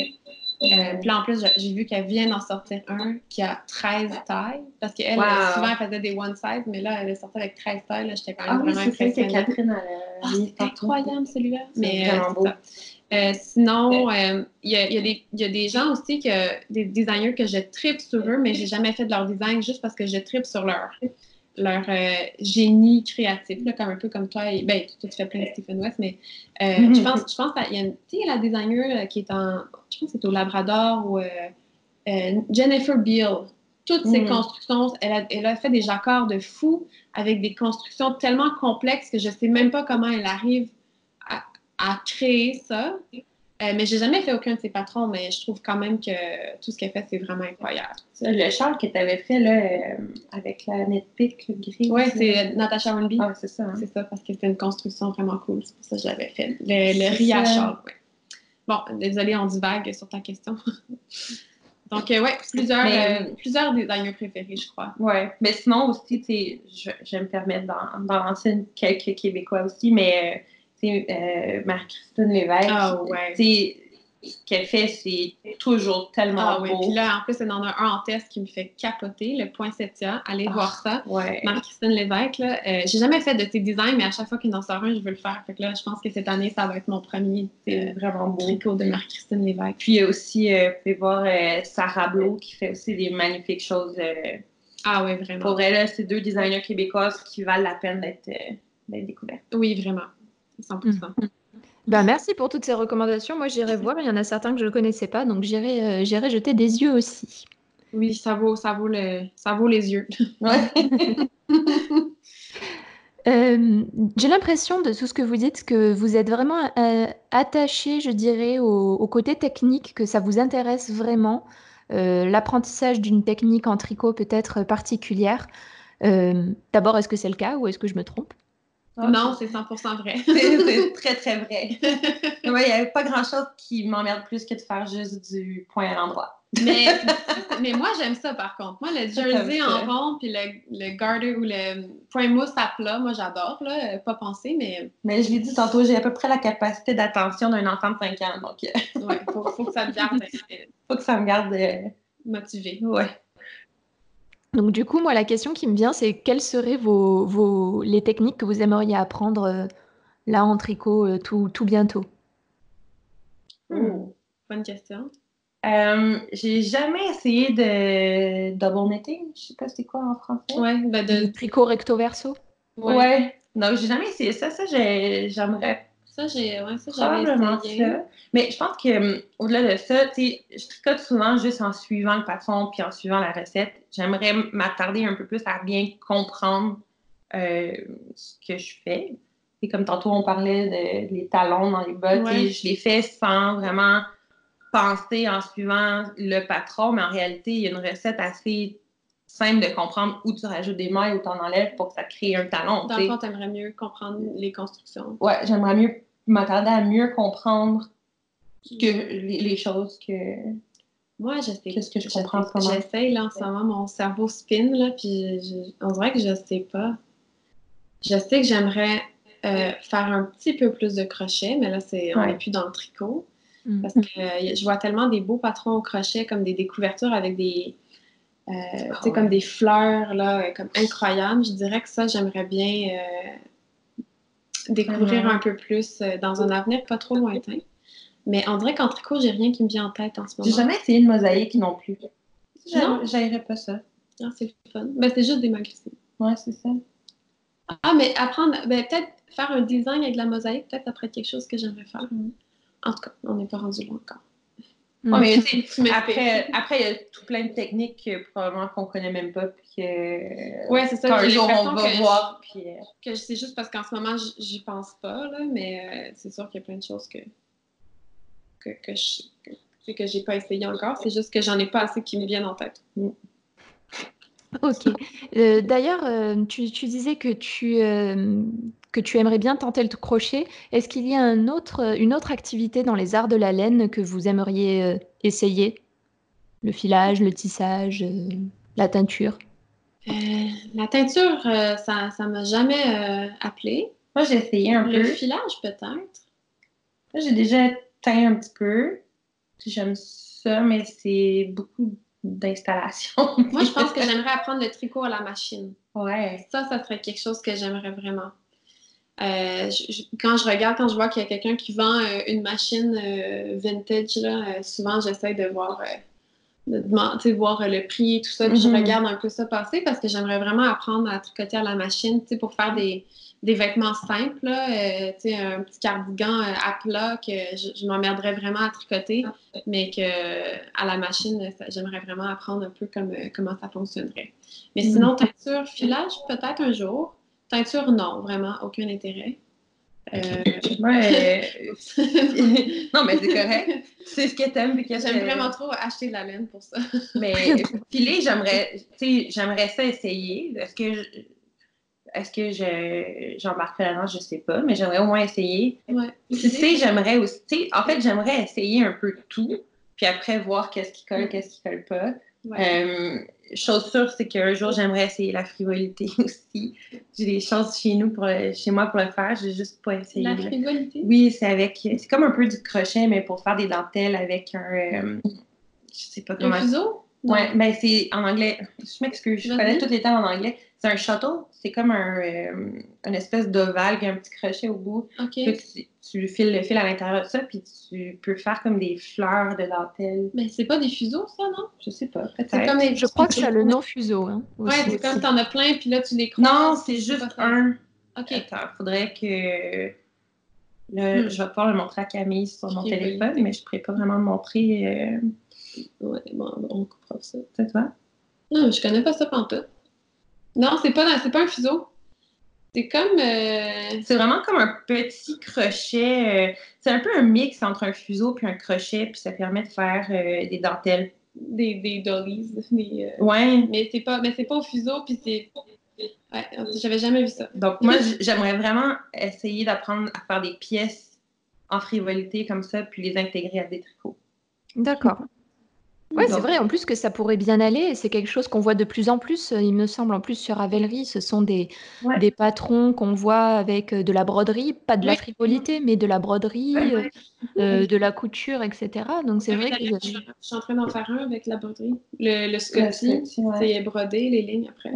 Euh, puis là, en plus, j'ai- vu qu'elle vient d'en sortir un qui a 13 tailles. Parce qu'elle, Wow. souvent, elle faisait des one size, mais là, elle est sortie avec 13 tailles. J'étais quand Ah même oui, vraiment c'est que. Catherine a Ah, c'est incroyable celui-là. Mais euh, vraiment c'est beau. ça. Euh, sinon, euh, il y, a, y des- il y a des gens aussi, que, des designers que je tripe sur eux, mais j'ai jamais fait de leur design juste parce que je tripe sur leur, leur euh, génie créatif, là, comme un peu comme toi. Et, ben, toi, tu fais plein de Stephen West, mais Mhm. je pense, je pense qu'il y a une, tu la designer qui est en, je pense c'est au Labrador ou Jennifer Beal. Toutes ses Mhm. constructions, elle a, elle a fait des jacquards de fou avec des constructions tellement complexes que je sais même pas comment elle arrive à, créer ça. Euh, mais j'ai jamais fait aucun de ses patrons, mais je trouve quand même que tout ce qu'elle fait, c'est vraiment incroyable. Le châle que tu avais fait là, euh, avec la netpick gris. Ouais, là. c'est Natasha Hornby. Ah, c'est ça. hein. C'est ça, parce que c'était une construction vraiment cool. C'est pour ça que je l'avais fait. Le, le ça. châle, ouais. Bon, désolée, on divague sur ta question. Donc, euh, ouais, plusieurs, Mais- euh, plusieurs designers préférés, je crois. Ouais, mais sinon aussi, tu je, je vais me permettre d'en lancer quelques Québécois aussi, mais euh, Marie-Christine Lévesque, Ah ouais. qu'elle fait, c'est toujours tellement Ah beau. puis là, en plus, elle en a un en test qui me fait capoter, le point Septia. Allez Ah. voir ça. Ouais. Marie-Christine Lévesque, là, euh, j'ai jamais fait de tes designs, mais à chaque fois qu'il en sort un, je veux le faire. Fait que là, je pense que cette année, ça va être mon premier C'est vraiment beau. tricot de Marie-Christine Lévesque. Puis il y a aussi, euh, vous pouvez voir euh, Sarah Blo qui fait aussi des magnifiques choses. Ah oui, vraiment. pour elle, c'est deux designers québécoises qui valent la peine d'être d'être découvertes. Oui, vraiment. 100%. Ben, merci pour toutes ces recommandations. Moi, j'irai voir. Il y en a certains que je ne connaissais pas, donc j'irai euh, j'irai jeter des yeux aussi. Oui, ça vaut, ça vaut, le, ça vaut les yeux. Euh, J'ai l'impression de tout ce que vous dites que vous êtes vraiment euh, attaché, je dirais, au, au côté technique, que ça vous intéresse vraiment. L'apprentissage d'une technique en tricot peut-être particulière. D'abord, est-ce que c'est le cas ou est-ce que je me trompe? Non, c'est 100% vrai. C'est très, très vrai. Ouais, il n'y avait pas grand-chose qui m'emmerde plus que de faire juste du point à l'endroit. mais, mais moi, j'aime ça par contre. Moi, le jersey en rond, puis le, le garter ou le point mousse à plat, moi, j'adore. là. Euh, Pas penser, mais Mais je l'ai dit tantôt, j'ai à peu près la capacité d'attention d'un enfant de 5 ans. Donc, faut, faut que ça garde euh, faut que ça me garde. euh, motivé. Ouais. Donc du coup, moi, la question qui me vient, c'est quelles seraient vos, vos, les techniques que vous aimeriez apprendre euh, là en tricot euh, tout, tout bientôt? Hmm. Bonne question. Euh, j'ai jamais essayé de double knitting. Je sais pas c'est quoi en français. Ouais, ben de. Tricot recto verso? Ouais. Ouais. Non, j'ai jamais essayé ça. Ça, j'ai- j'aimerais Ça, j'ai. Ouais, probablement essayé. ça. Mais je pense que hum, au-delà de ça, tu sais, je tricote souvent juste en suivant le patron puis en suivant la recette. J'aimerais m'attarder un peu plus à bien comprendre euh, ce que je fais. Et comme tantôt, on parlait de les talons dans les bottes, Ouais. je les fais sans vraiment penser en suivant le patron, mais en réalité, il y a une recette assez simple de comprendre où tu rajoutes des mailles, où tu en enlèves pour que ça crée un talon. Dans tu le fond, t'aimerais mieux comprendre les constructions. Ouais, j'aimerais mieux m'attarder à mieux comprendre que les, les choses que, Moi, je sais. Qu'est-ce que je comprends en J'essaye, là, en ce moment, mon cerveau spin, là, puis on dirait que je sais pas. Je sais que j'aimerais euh, faire un petit peu plus de crochet, mais là, c'est, on n'est plus dans le tricot. Mm. Parce que euh, je vois tellement des beaux patrons au crochet, comme des découvertures avec des, euh, ah comme des fleurs, là, comme incroyables. Je dirais que ça, j'aimerais bien découvrir un peu plus dans un avenir pas trop lointain. Mais on dirait qu'en tricot, j'ai rien qui me vient en tête en ce moment. J'ai jamais essayé une mosaïque non plus. Non, j'aimerais pas ça. Non, c'est fun. Ben, c'est juste des magazines. Ouais, c'est ça. Ah, mais apprendre, ben, peut-être faire un design avec la mosaïque, peut-être après quelque chose que j'aimerais faire. Mm. En tout cas, on n'est pas rendu là encore. Mm. mais après, après, il y a tout plein de techniques que, probablement qu'on connaît même pas. Puis que, ouais, c'est ça. Un jour, on va voir. puis, euh, que c'est juste parce qu'en ce moment, j'y pense pas, là, mais euh, c'est sûr qu'il y a plein de choses que, que, que je que, j'ai pas essayé encore. C'est juste que j'en ai pas assez qui me viennent en tête. Mm. Ok. Euh, d'ailleurs, tu, tu, disais que tu, que tu aimerais bien tenter le crochet. Est-ce qu'il y a un autre, une autre activité dans les arts de la laine que vous aimeriez euh, essayer? Le filage, le tissage, euh, la teinture? Euh, La teinture, ça ne m'a jamais appelé. Moi, j'ai essayé un peu. Le filage, peut-être? Moi, j'ai déjà teint un petit peu. J'aime ça, mais c'est beaucoup d'installation. Moi, je pense que j'aimerais apprendre le tricot à la machine. Ouais. Ça, ça serait quelque chose que j'aimerais vraiment. Euh, quand je regarde, quand je vois qu'il y a quelqu'un qui vend euh, une machine euh, vintage, là, souvent j'essaie de voir, de voir le prix et tout ça. Puis je mm-hmm. regarde un peu ça passer parce que j'aimerais vraiment apprendre à tricoter à la machine pour faire des, des vêtements simples, là, un petit cardigan à plat que je, m'emmerderais vraiment à tricoter, mais que à la machine, j'aimerais vraiment apprendre un peu comme, comment ça fonctionnerait. Mais sinon, teinture, filage, peut-être un jour. Teinture, non, vraiment, aucun intérêt. Euh... ouais. non, mais c'est correct. C'est ce que t'aimes. J'aime vraiment trop acheter de la laine pour ça. mais filer, j'aimerais, j'aimerais ça essayer. Est-ce que je, est-ce que je, j'embarquerai là-dedans? Je sais pas, mais j'aimerais au moins essayer. Ouais. Tu sais, j'aimerais aussi, en fait, j'aimerais essayer un peu tout, puis après voir qu'est-ce qui colle, qu'est-ce qui colle pas. Euh, chose sûre, c'est qu'un jour, j'aimerais essayer la frivolité aussi. J'ai des choses chez nous, pour, chez moi pour le faire. J'ai juste pas essayé. La frivolité? Oui, c'est avec. C'est comme un peu du crochet, mais pour faire des dentelles avec un. Euh, je sais pas comment. Un fuseau? Ouais, ben c'est en anglais. Je m'excuse, je connais tous les termes en anglais. C'est un shuttle, c'est comme un, euh, une espèce d'ovale, a un petit crochet au bout. OK. Tu, tu, files le fil à l'intérieur de ça, puis tu peux faire comme des fleurs de dentelle. Mais c'est pas des fuseaux, ça, non? Je sais pas, peut-être. Comme Je crois que ça le nom fuseau. Hein, ouais, c'est comme t'en as plein, puis là, tu les croises. Non, c'est juste un. OK. Attends, faudrait que. Là, hmm. Je vais pouvoir le montrer à Camille sur mon téléphone, mais je ne pourrais pas vraiment le montrer. Euh... Ouais, bon, on comprend ça. C'est toi? Non, je connais pas ça pantoute. Non, c'est pas, un fuseau. C'est comme. Euh, c'est vraiment comme un petit crochet. Euh, c'est un peu un mix entre un fuseau puis un crochet, puis ça permet de faire euh, des dentelles. Des, des dollies. Des, ouais. Mais c'est pas, mais c'est pas au fuseau, puis c'est. Ouais, j'avais jamais vu ça. Donc, moi, j'aimerais vraiment essayer d'apprendre à faire des pièces en frivolité comme ça, puis les intégrer à des tricots. D'accord. Oui, c'est vrai, en plus que ça pourrait bien aller. C'est quelque chose qu'on voit de plus en plus, il me semble. En plus, sur Ravelry, ce sont des, des patrons qu'on voit avec euh, de la broderie, pas de la frivolité, mais de la broderie, euh, euh, de la couture, etc. Donc, c'est vrai que. Je, suis en train d'en faire un avec la broderie. Le, le Scotty, c'est brodé, les lignes après.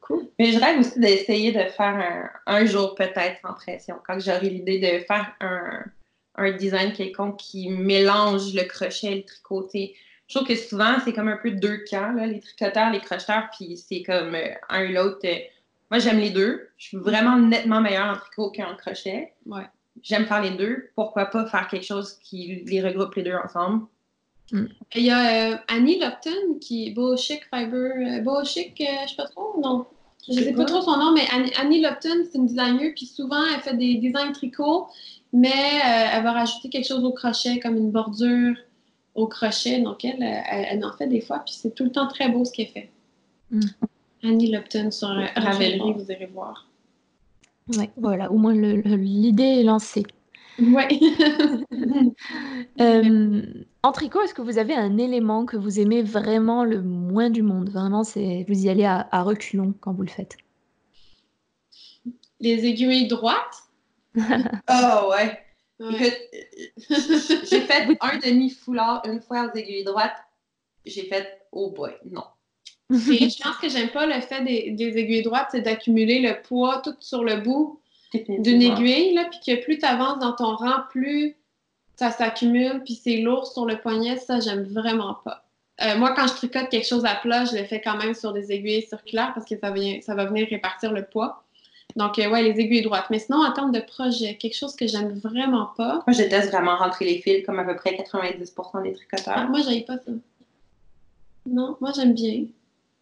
Cool. Mais je rêve aussi d'essayer de faire un, un jour, peut-être, en pression, quand j'aurai l'idée de faire un, un design quelconque qui mélange le crochet et le tricoté je trouve que souvent, c'est comme un peu deux camps, là, les tricoteurs, les crocheteurs, puis c'est comme euh, un ou l'autre. Euh, moi, j'aime les deux. Je suis vraiment nettement meilleure en tricot qu'en crochet. Ouais. J'aime faire les deux. Pourquoi pas faire quelque chose qui les regroupe les deux ensemble? Mm. Il y a euh, Annie Lupton qui est Beau Chic Fiber. Beau Chic, je sais pas trop, non. Je sais pas trop son nom, mais Annie, Lupton, c'est une designer, puis souvent, elle fait des designs tricot, mais elle va rajouter quelque chose au crochet, comme une bordure au crochet. Donc, elle, elle, en fait des fois, puis c'est tout le temps très beau ce qu'elle fait. Mm. Annie Lupton sur Ravelry, vous irez voir. Oui, voilà, au moins l'idée est lancée. Oui. Euh, En tricot, est-ce que vous avez un élément que vous aimez vraiment le moins du monde? Vraiment, c'est vous y allez à, à reculons quand vous le faites. Les aiguilles droites? Oh ouais. Ouais. J'ai fait un demi-foulard une fois aux aiguilles droites. J'ai fait, oh boy, non. Et je pense que j'aime pas le fait des, des aiguilles droites, c'est d'accumuler le poids tout sur le bout d'une aiguille, là, puis que plus tu avances dans ton rang, plus ça s'accumule, puis c'est lourd sur le poignet, ça, j'aime vraiment pas. Euh, moi, quand je tricote quelque chose à plat, je le fais quand même sur des aiguilles circulaires parce que ça, vient, ça va venir répartir le poids. Donc, euh, ouais, les aiguilles droites. Mais sinon, en termes de projet, quelque chose que j'aime vraiment pas, Moi, je déteste vraiment rentrer les fils, comme à peu près 90% des ah, tricoteurs. moi, j'aille pas ça. Non, moi, j'aime bien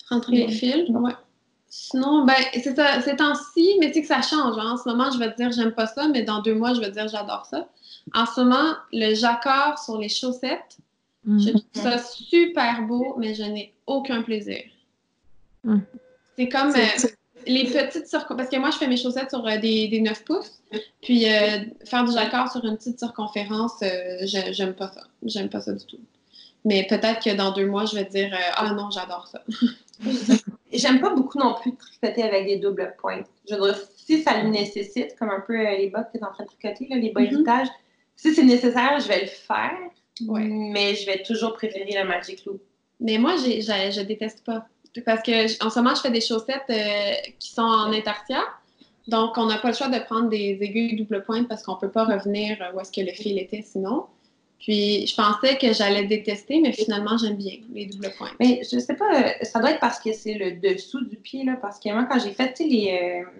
rentrer les fils. Non. Ouais. Sinon, ben, c'est ça, ces temps-ci, mais c'est que ça change. hein. En ce moment, je vais te dire j'aime pas ça, mais dans deux mois, je vais te dire j'adore ça. En ce moment, le jacquard sur les chaussettes, je trouve ça super beau, mais je n'ai aucun plaisir. Mm. C'est comme C'est- euh, les petites circonférences. Parce que moi, je fais mes chaussettes sur euh, des, des 9 pouces. Puis euh, faire du jacquard sur une petite circonférence, euh, j'ai- j'aime pas ça. J'aime pas ça du tout. Mais peut-être que dans deux mois, je vais te dire euh, Ah non, j'adore ça. J'aime pas beaucoup non plus tricoter avec des doubles pointes. Je veux dire, si ça le nécessite, comme un peu les bas que tu es en train de tricoter, là, les bas Mhm. héritage, si c'est nécessaire, je vais le faire. Ouais. Mais je vais toujours préférer le Magic Loop. Mais moi, je déteste pas. Parce que en ce moment, je fais des chaussettes euh, qui sont en intarsia. Donc, on n'a pas le choix de prendre des aiguilles double pointe parce qu'on peut pas revenir euh, où est-ce que le fil était sinon. Puis, je pensais que j'allais détester, mais finalement, j'aime bien les double pointes. Mais je sais pas, euh, ça doit être parce que c'est le dessous du pied, là, parce que moi, quand j'ai fait les, euh,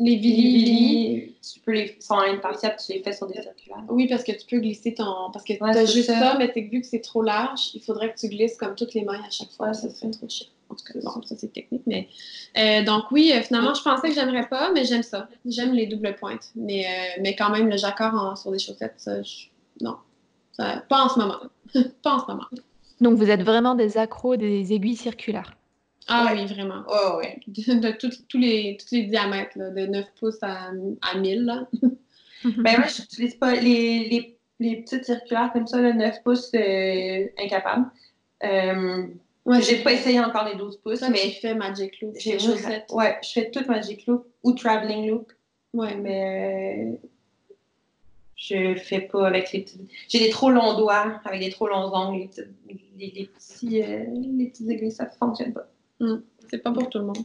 Les Vili, tu peux les sont tu les fais sur des circulaires. Oui, parce que tu peux glisser ton. Parce que Ouais, tu as c'est juste ça. ça. mais vu que c'est trop large, il faudrait que tu glisses comme toutes les mailles à chaque fois. Ouais, ça serait trop chiant. En tout cas, bon, ça c'est technique. Mais euh, donc oui, euh, finalement, je pensais que j'aimerais pas, mais j'aime ça. J'aime les doubles pointes. Mais, euh, mais quand même, le jacquard en- sur des chaussettes, ça, je- non. Ça- pas en ce moment. pas en ce moment. Donc vous êtes vraiment des accros des aiguilles circulaires. Ah Ouais. oui, vraiment. Oh, ouais. De, de tous- tous, les, tous les diamètres, là, de 9 pouces à, à 1000. Là. Ben, moi, je n'utilise pas les, les, les petites circulaires comme ça, le 9 pouces, euh, incapable. Ouais, j'ai pas essayé encore les 12 pouces, Toi, tu mais fais Magic Loop, j'ai chaussettes. Ouais, je fais tout Magic Loop ou Traveling Loop, Ouais, mais mais je fais pas avec les petits. J'ai des trop longs doigts, avec des trop longs ongles, les, petites- les, les petits, euh, les petits aiguilles, ça fonctionne pas. c'est pas pour tout le monde.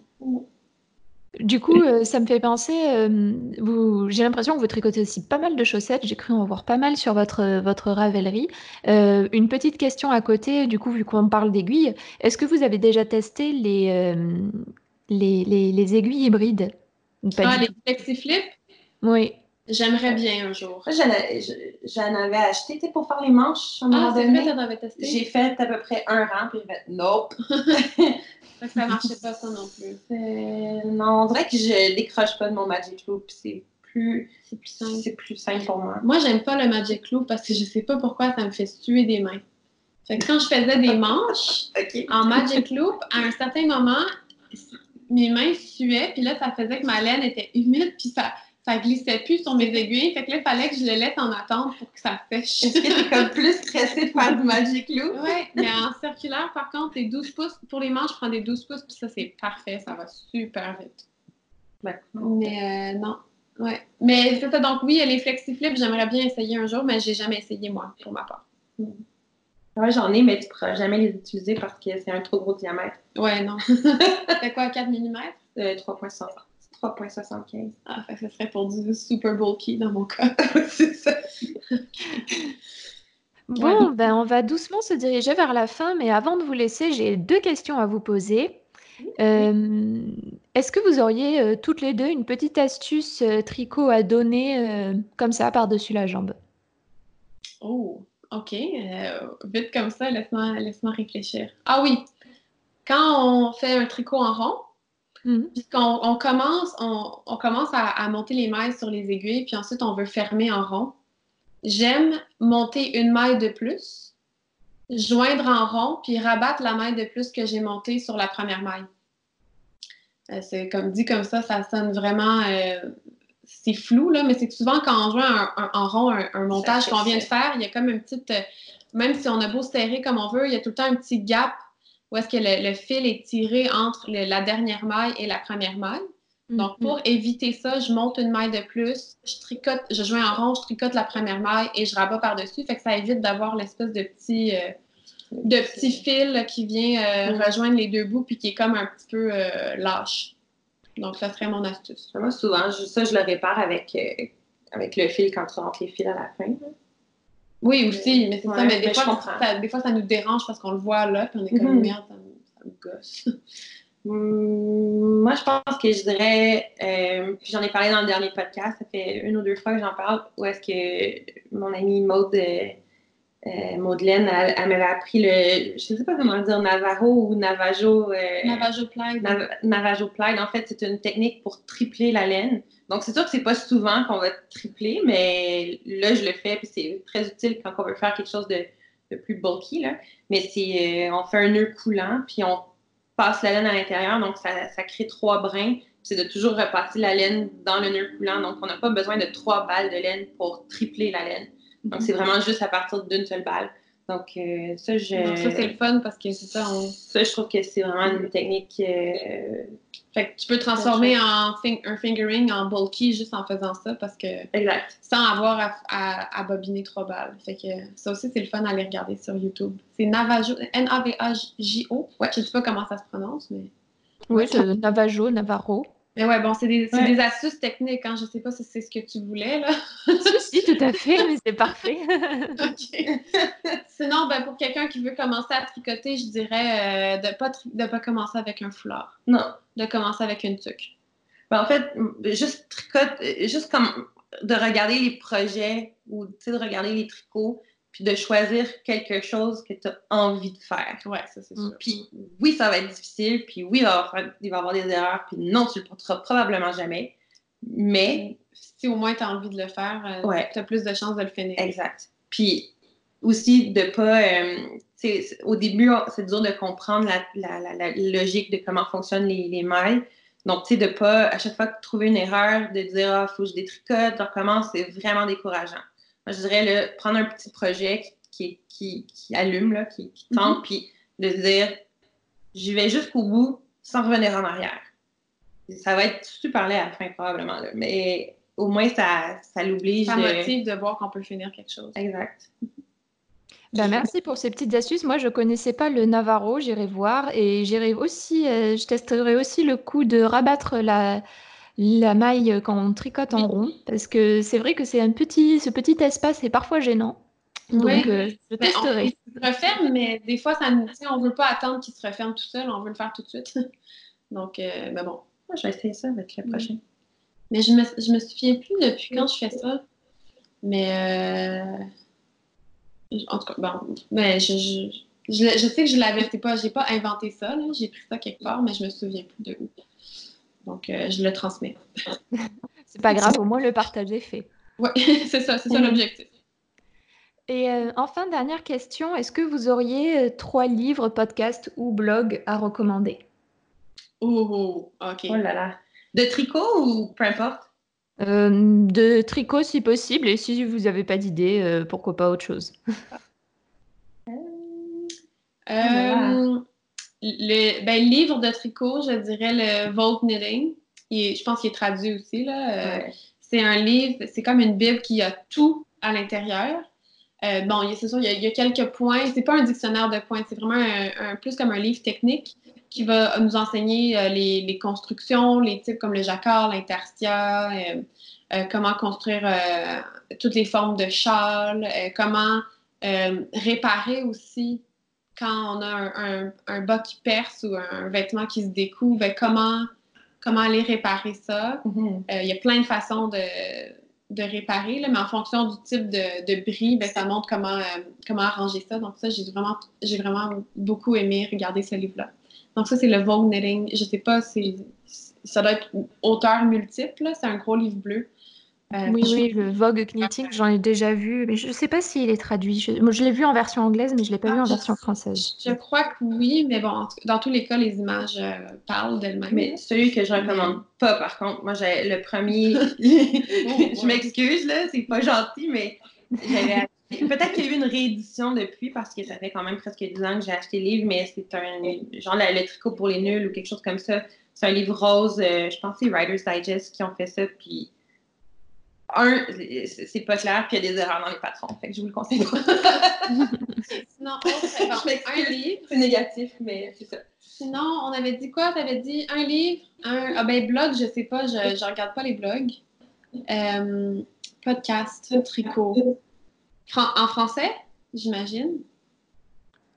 Du coup, euh, ça me fait penser, euh, j'ai l'impression que vous tricotez aussi pas mal de chaussettes. J'ai cru en voir pas mal sur votre, votre Ravelry. Euh, une petite question à côté, du coup, vu qu'on parle d'aiguilles, est-ce que vous avez déjà testé les, les, les, les aiguilles hybrides? Pas Ah, du les tout? flexiflips, Oui. J'aimerais bien un jour. Moi, j'en ai- je- j'en avais acheté pour faire les manches à un Ah, c'est avais testé? J'ai fait à peu près un rang, puis j'ai fait nope. Ça marchait pas, ça non plus. Euh, non, on dirait que je décroche pas de mon Magic Loop. C'est plus, C'est plus simple. c'est plus simple pour moi. Moi, j'aime pas le Magic Loop parce que je sais pas pourquoi ça me fait suer des mains. Fait que quand je faisais des manches en Magic Loop, à un certain moment, mes mains suaient, puis là, ça faisait que ma laine était humide, puis ça, ça glissait plus sur mes aiguilles. Fait que là, il fallait que je le laisse en attente pour que ça sèche. Est-ce que t'es comme plus stressée de faire du Magic Loop? Ouais, mais en circulaire, par contre, c'est 12 pouces. Pour les manches, je prends des 12 pouces, puis ça, c'est parfait. Ça va super vite. Mais euh, non. Ouais. Mais c'est ça. Donc, oui, les flexiflips, j'aimerais bien essayer un jour, mais j'ai jamais essayé, moi, pour ma part. Ouais, j'en ai, mais tu pourras jamais les utiliser parce que c'est un trop gros diamètre. Ouais, non. C'était quoi, 4 mm? Euh, 3.60 3.75. Ah, fait que ce serait pour du super bulky dans mon cas. c'est ça. Bon, ben, on va doucement se diriger vers la fin, mais avant de vous laisser, j'ai deux questions à vous poser. Euh, est-ce que vous auriez euh, toutes les deux une petite astuce euh, tricot à donner euh, comme ça par-dessus la jambe? Oh, OK. Euh, vite comme ça, laisse-moi laisse-moi réfléchir. Ah oui. Quand on fait un tricot en rond, Mhm. Puis qu'on on commence, on, on commence à, à monter les mailles sur les aiguilles, puis ensuite on veut fermer en rond. J'aime monter une maille de plus, joindre en rond, puis rabattre la maille de plus que j'ai montée sur la première maille. Euh, c'est comme dit comme ça, ça sonne vraiment. euh, c'est flou, là, mais c'est souvent quand on joint un- un- en rond un, un montage qu'on vient de faire, il y a comme une petite, euh, même si on a beau serrer comme on veut, il y a tout le temps un petit gap où est-ce que le, fil est tiré entre la dernière maille et la première maille. Donc, pour mm-hmm. éviter ça, je monte une maille de plus, je tricote, je joins en rond, je tricote la première maille et je rabats par-dessus. Fait que ça évite d'avoir l'espèce de petit, euh, de petit fil qui vient euh, mm-hmm. rejoindre les deux bouts puis qui est comme un petit peu euh, lâche. Donc, ça serait mon astuce. Moi, souvent, ça, je le répare avec, avec le fil quand tu rentres les fils à la fin. Oui, aussi, mais c'est ça. Mais des fois, ça, des fois, ça nous dérange parce qu'on le voit là, puis on est comme, mm-hmm. merde, ça, ça me gosse. Hmm, moi, je pense que je dirais, euh, puis j'en ai parlé dans le dernier podcast, ça fait une ou deux fois que j'en parle, où est-ce que mon amie Maud, euh, euh Maudelaine, elle, m'avait appris le, je sais pas comment dire, Navajo ou Navajo. Euh, Navajo Plaid. Navajo Plaid, en fait, c'est une technique pour tripler la laine. Donc, c'est sûr que c'est pas souvent qu'on va tripler, mais là, je le fais, puis c'est très utile quand on veut faire quelque chose de, de plus bulky, là. Mais c'est, on fait un nœud coulant, puis on passe la laine à l'intérieur, donc ça, ça, crée trois brins. C'est de toujours repasser la laine dans le nœud coulant. Donc, on n'a pas besoin de trois balles de laine pour tripler la laine. Donc, c'est vraiment juste à partir d'une seule balle. Donc, euh, ça, je... ça, c'est le fun parce que c'est ça. Ça, je trouve que c'est vraiment une technique. Euh, fait que tu peux transformer en un fingering en bulky juste en faisant ça parce que. Exact. Sans avoir à, bobiner trois balles. Fait que ça aussi, c'est le fun à aller regarder sur YouTube. C'est Navajo, N-A-V-A-J-O. Ouais. Je sais pas comment ça se prononce, mais. Oui, Navajo, Navarro. Mais ouais, bon, c'est des, des, astuces techniques. Hein. Je sais pas si c'est ce que tu voulais, là. si, tout à fait, mais c'est parfait. OK. Sinon, ben, pour quelqu'un qui veut commencer à tricoter, je dirais euh, de ne pas, de pas commencer avec un foulard. Non. De commencer avec une tuque. Ben, en fait, juste tricote, juste comme de regarder les projets ou de regarder les tricots, puis de choisir quelque chose que tu as envie de faire. Ouais, ça c'est sûr. Puis oui, ça va être difficile, puis oui, il va y avoir, des erreurs, puis non, tu le porteras probablement jamais. Mais si au moins tu as envie de le faire, euh, tu as plus de chances de le finir. Exact. Puis aussi de pas. Euh, au début, c'est dur de comprendre la, logique de comment fonctionnent les, mailles. Donc, tu sais, de pas, à chaque fois que tu trouves une erreur, de dire, ah, faut que je détricote, je recommence, c'est vraiment décourageant je dirais prendre un petit projet qui, qui, qui allume, là, qui, qui tente, puis de dire, j'y vais jusqu'au bout sans revenir en arrière. Ça va être super laid à la fin, probablement, là, mais au moins, ça, ça l'oblige. Ça motive de voir qu'on peut finir quelque chose. Exact. Ben, merci pour ces petites astuces. Moi, je ne connaissais pas le Navarro, j'irai voir et j'irai aussi, euh, je testerai aussi le coup de rabattre la, la maille quand on tricote en rond, parce que c'est vrai que c'est un petit, ce petit espace est parfois gênant. Donc, euh, je testerai. on, se referme, mais des fois, ça, on ne veut pas attendre qu'il se referme tout seul, on veut le faire tout de suite. Donc, euh, ben bon. Moi, je vais essayer ça avec le prochain. Mais je me, je me souviens plus depuis quand je fais ça. Mais, euh, en tout cas, bon, ben, je, je, je, sais que je l'avais, pas, j'ai pas inventé ça, j'ai pris ça quelque part, mais je me souviens plus de où. Donc, euh, je le transmets. c'est pas grave, au moins le partage est fait. Oui, c'est ça, c'est ça l'objectif. Et euh, enfin, dernière question, est-ce que vous auriez trois livres, podcasts ou blogs à recommander? Oh, ok. Oh là là. De tricot ou peu importe? de tricot si possible, et si vous n'avez pas d'idée, pourquoi pas autre chose? euh, le ben, livre de tricot, je dirais le Vogue Knitting. je pense qu'il est traduit aussi. Là. Euh, c'est un livre, c'est comme une Bible qui a tout à l'intérieur. Euh, bon, c'est sûr, il y, a, quelques points. C'est pas un dictionnaire de points, c'est vraiment un, plus comme un livre technique qui va nous enseigner euh, les, constructions, les types comme le jacquard, l'interstiat, comment construire toutes les formes de châles, comment réparer aussi quand on a un, un, bas qui perce ou un vêtement qui se découvre, ben, comment, comment aller réparer ça. Mm-hmm. Euh, il y a plein de façons de, de réparer, là, mais en fonction du type de, de bris, ben, ça montre comment, euh, comment arranger ça. Donc ça, j'ai vraiment, j'ai vraiment beaucoup aimé regarder ce livre-là. Donc ça, c'est le Vogue Knitting. Je sais pas, c'est, ça doit être auteur multiple, c'est un gros livre bleu. Euh, oui, oui, le Vogue Knitting, j'en ai déjà vu, mais je ne sais pas s'il est traduit. Je, je l'ai vu en version anglaise, mais je ne l'ai pas vu en ah, version française. Je crois que oui, mais bon, dans tous les cas, les images euh, parlent d'elles-mêmes. Mais celui que je recommande pas, par contre, moi, j'ai le premier. je m'excuse, là, c'est pas gentil, mais j'avais Peut-être qu'il y a eu une réédition depuis parce que ça fait quand même presque 10 ans que j'ai acheté le livre, mais c'est un genre le, tricot pour les nuls ou quelque chose comme ça. C'est un livre rose, euh, je pense que c'est Writer's Digest qui ont fait ça, puis un, c'est pas clair, puis il y a des erreurs dans les patrons, fait que je vous le conseille pas. Sinon, un livre. C'est négatif, mais c'est ça. Sinon, on avait dit quoi? Tu avais dit un livre, un. Ah ben, blog, je sais pas, je, je regarde pas les blogs. Euh, podcast, tricot. en français, j'imagine.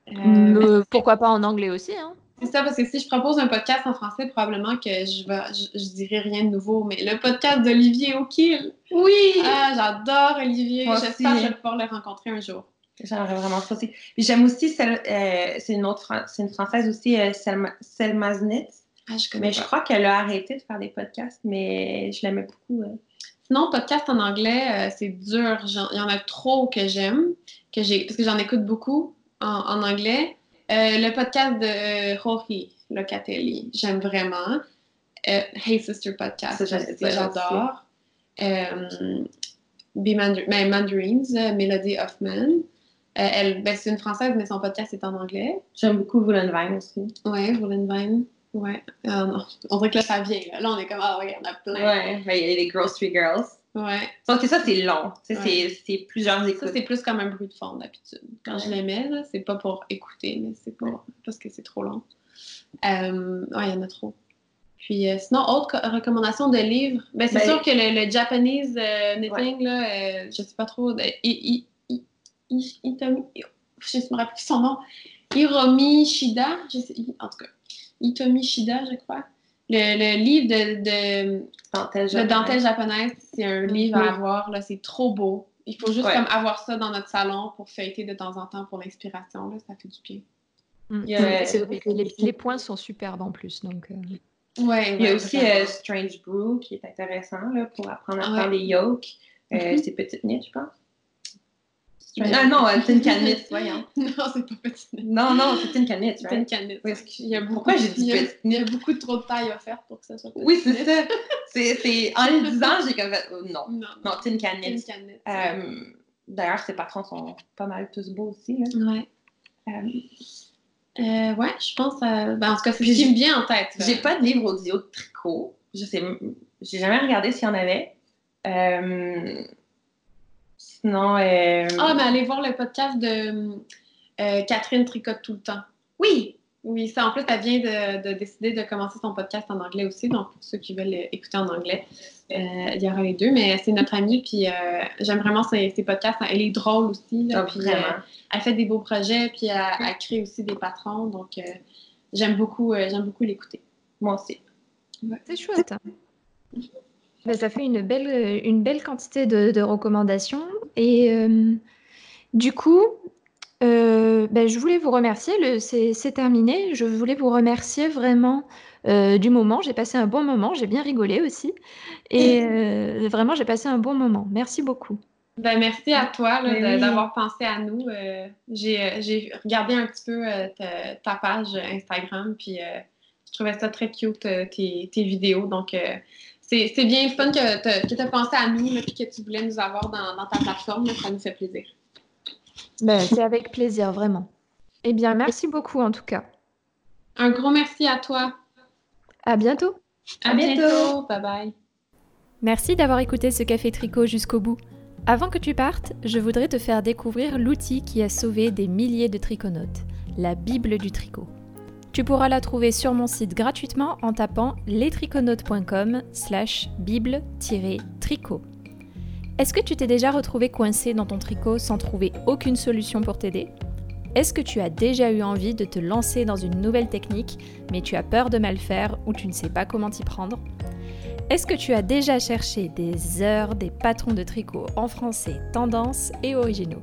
Euh, pourquoi pas en anglais aussi, hein? C'est ça, parce que si je propose un podcast en français, probablement que je vais, je, dirais rien de nouveau. Mais le podcast d'Olivier O'Kill. Oui! Ah, j'adore Olivier. J'espère que je vais pouvoir le rencontrer un jour. J'aimerais vraiment ça aussi. j'aime aussi, celle, euh, c'est une autre, c'est une française aussi, euh, Selma, Selma Ah, je connais Mais je crois qu'elle a arrêté de faire des podcasts, mais je l'aimais beaucoup. Sinon, podcast en anglais, euh, c'est dur. Il y en a trop que j'aime, que j'ai, parce que j'en écoute beaucoup en, en anglais. Euh, le podcast de euh, Jorge Locatelli, j'aime vraiment. Euh, hey Sister Podcast, j'adore. Euh, ben, Mandarins, Melody Hoffman. elle, ben, c'est une française, mais son podcast est en anglais. J'aime beaucoup Vine aussi. Ouais, Vine. Ouais. On dirait que là, ça vient. Là, on est comme, ah ouais, il y en a plein. Ouais, ben, il y a les Grocery Girls. Ouais. Sauf que ça, c'est long. C'est plusieurs écoutes. Ça, c'est plus comme un bruit de fond d'habitude. Quand je les mets, c'est pas pour écouter, mais c'est pour... parce que c'est trop long. Euh, ouais, il y en a trop. Puis euh, sinon, autre recommandation de livres. Ben, c'est ben, sûr que le, Japanese euh, knitting, là, euh, je sais pas trop. De, I, I, I, Itomi, je me rappelle plus son nom. Hiromi Shida, je sais, en tout cas. Itomi Shida, je crois. Le, livre de, de dentelle japonaise, c'est un livre à avoir. C'est trop beau. Il faut juste comme avoir ça dans notre salon pour fêter de temps en temps pour l'inspiration. Ça fait du bien. Mm. les, points sont superbes en plus. Donc, euh. ouais, il y a aussi euh, Strange Brew qui est intéressant là, pour apprendre à faire les yolks. Euh, mm-hmm. C'est petite niche, je pense. Ah non, c'est une canette, voyons. Non, c'est pas petite Non, non, c'est C'est. Oui, il y a beaucoup, Pourquoi j'ai dit petite Il y a beaucoup trop de taille offerte pour que ça soit Oui, c'est ça. c'est, en le disant, j'ai comme oh, non. Non, non c'est une canette. Une canette. Euh, d'ailleurs, ses patrons sont pas mal tous beaux aussi. Là. Ouais. Euh, euh, ouais, je pense. Ben, en tout cas, c'est ce qui me vient en tête. J'ai pas de livre audio de tricot. Je sais, j'ai jamais regardé s'il y en avait. Euh, Sinon. Euh... Ah, mais allez voir le podcast de euh, Catherine Tricotte tout le temps. Oui! Oui, ça, en plus, elle vient de, décider de commencer son podcast en anglais aussi. Donc, pour ceux qui veulent écouter en anglais, euh, il y aura les deux. Mais c'est notre amie, puis euh, j'aime vraiment ses, podcasts. Elle est drôle aussi. Ah, puis, elle fait des beaux projets, puis elle, crée aussi des patrons. Donc, j'aime beaucoup, j'aime beaucoup l'écouter. Moi aussi. C'est chouette. Bah, ça fait une belle, euh, une belle quantité de, recommandations. Et euh, du coup, euh, bah, je voulais vous remercier. C'est terminé. Je voulais vous remercier vraiment du moment. J'ai passé un bon moment. J'ai bien rigolé aussi. Et vraiment, j'ai passé un bon moment. Merci beaucoup. Ben, merci à toi d'avoir pensé à nous. J'ai regardé un petit peu ta, page Instagram, puis je trouvais ça très cute, tes, tes vidéos. Donc, c'est bien fun que tu aies pensé à nous et que tu voulais nous avoir dans, ta plateforme. ça nous fait plaisir. Ben, c'est avec plaisir, vraiment. Eh bien, merci beaucoup en tout cas. Un gros merci à toi. À bientôt. À, bientôt. Bye bye. Merci d'avoir écouté ce café tricot jusqu'au bout. Avant que tu partes, je voudrais te faire découvrir l'outil qui a sauvé des milliers de triconautes, la Bible du tricot. Tu pourras la trouver sur mon site gratuitement en tapant lestriconautes.com slash bible-tricot. Est-ce que tu t'es déjà retrouvé coincé dans ton tricot sans trouver aucune solution pour t'aider? Est-ce que tu as déjà eu envie de te lancer dans une nouvelle technique mais tu as peur de mal faire ou tu ne sais pas comment t'y prendre? Est-ce que tu as déjà cherché des heures des patrons de tricot en français tendance et originaux?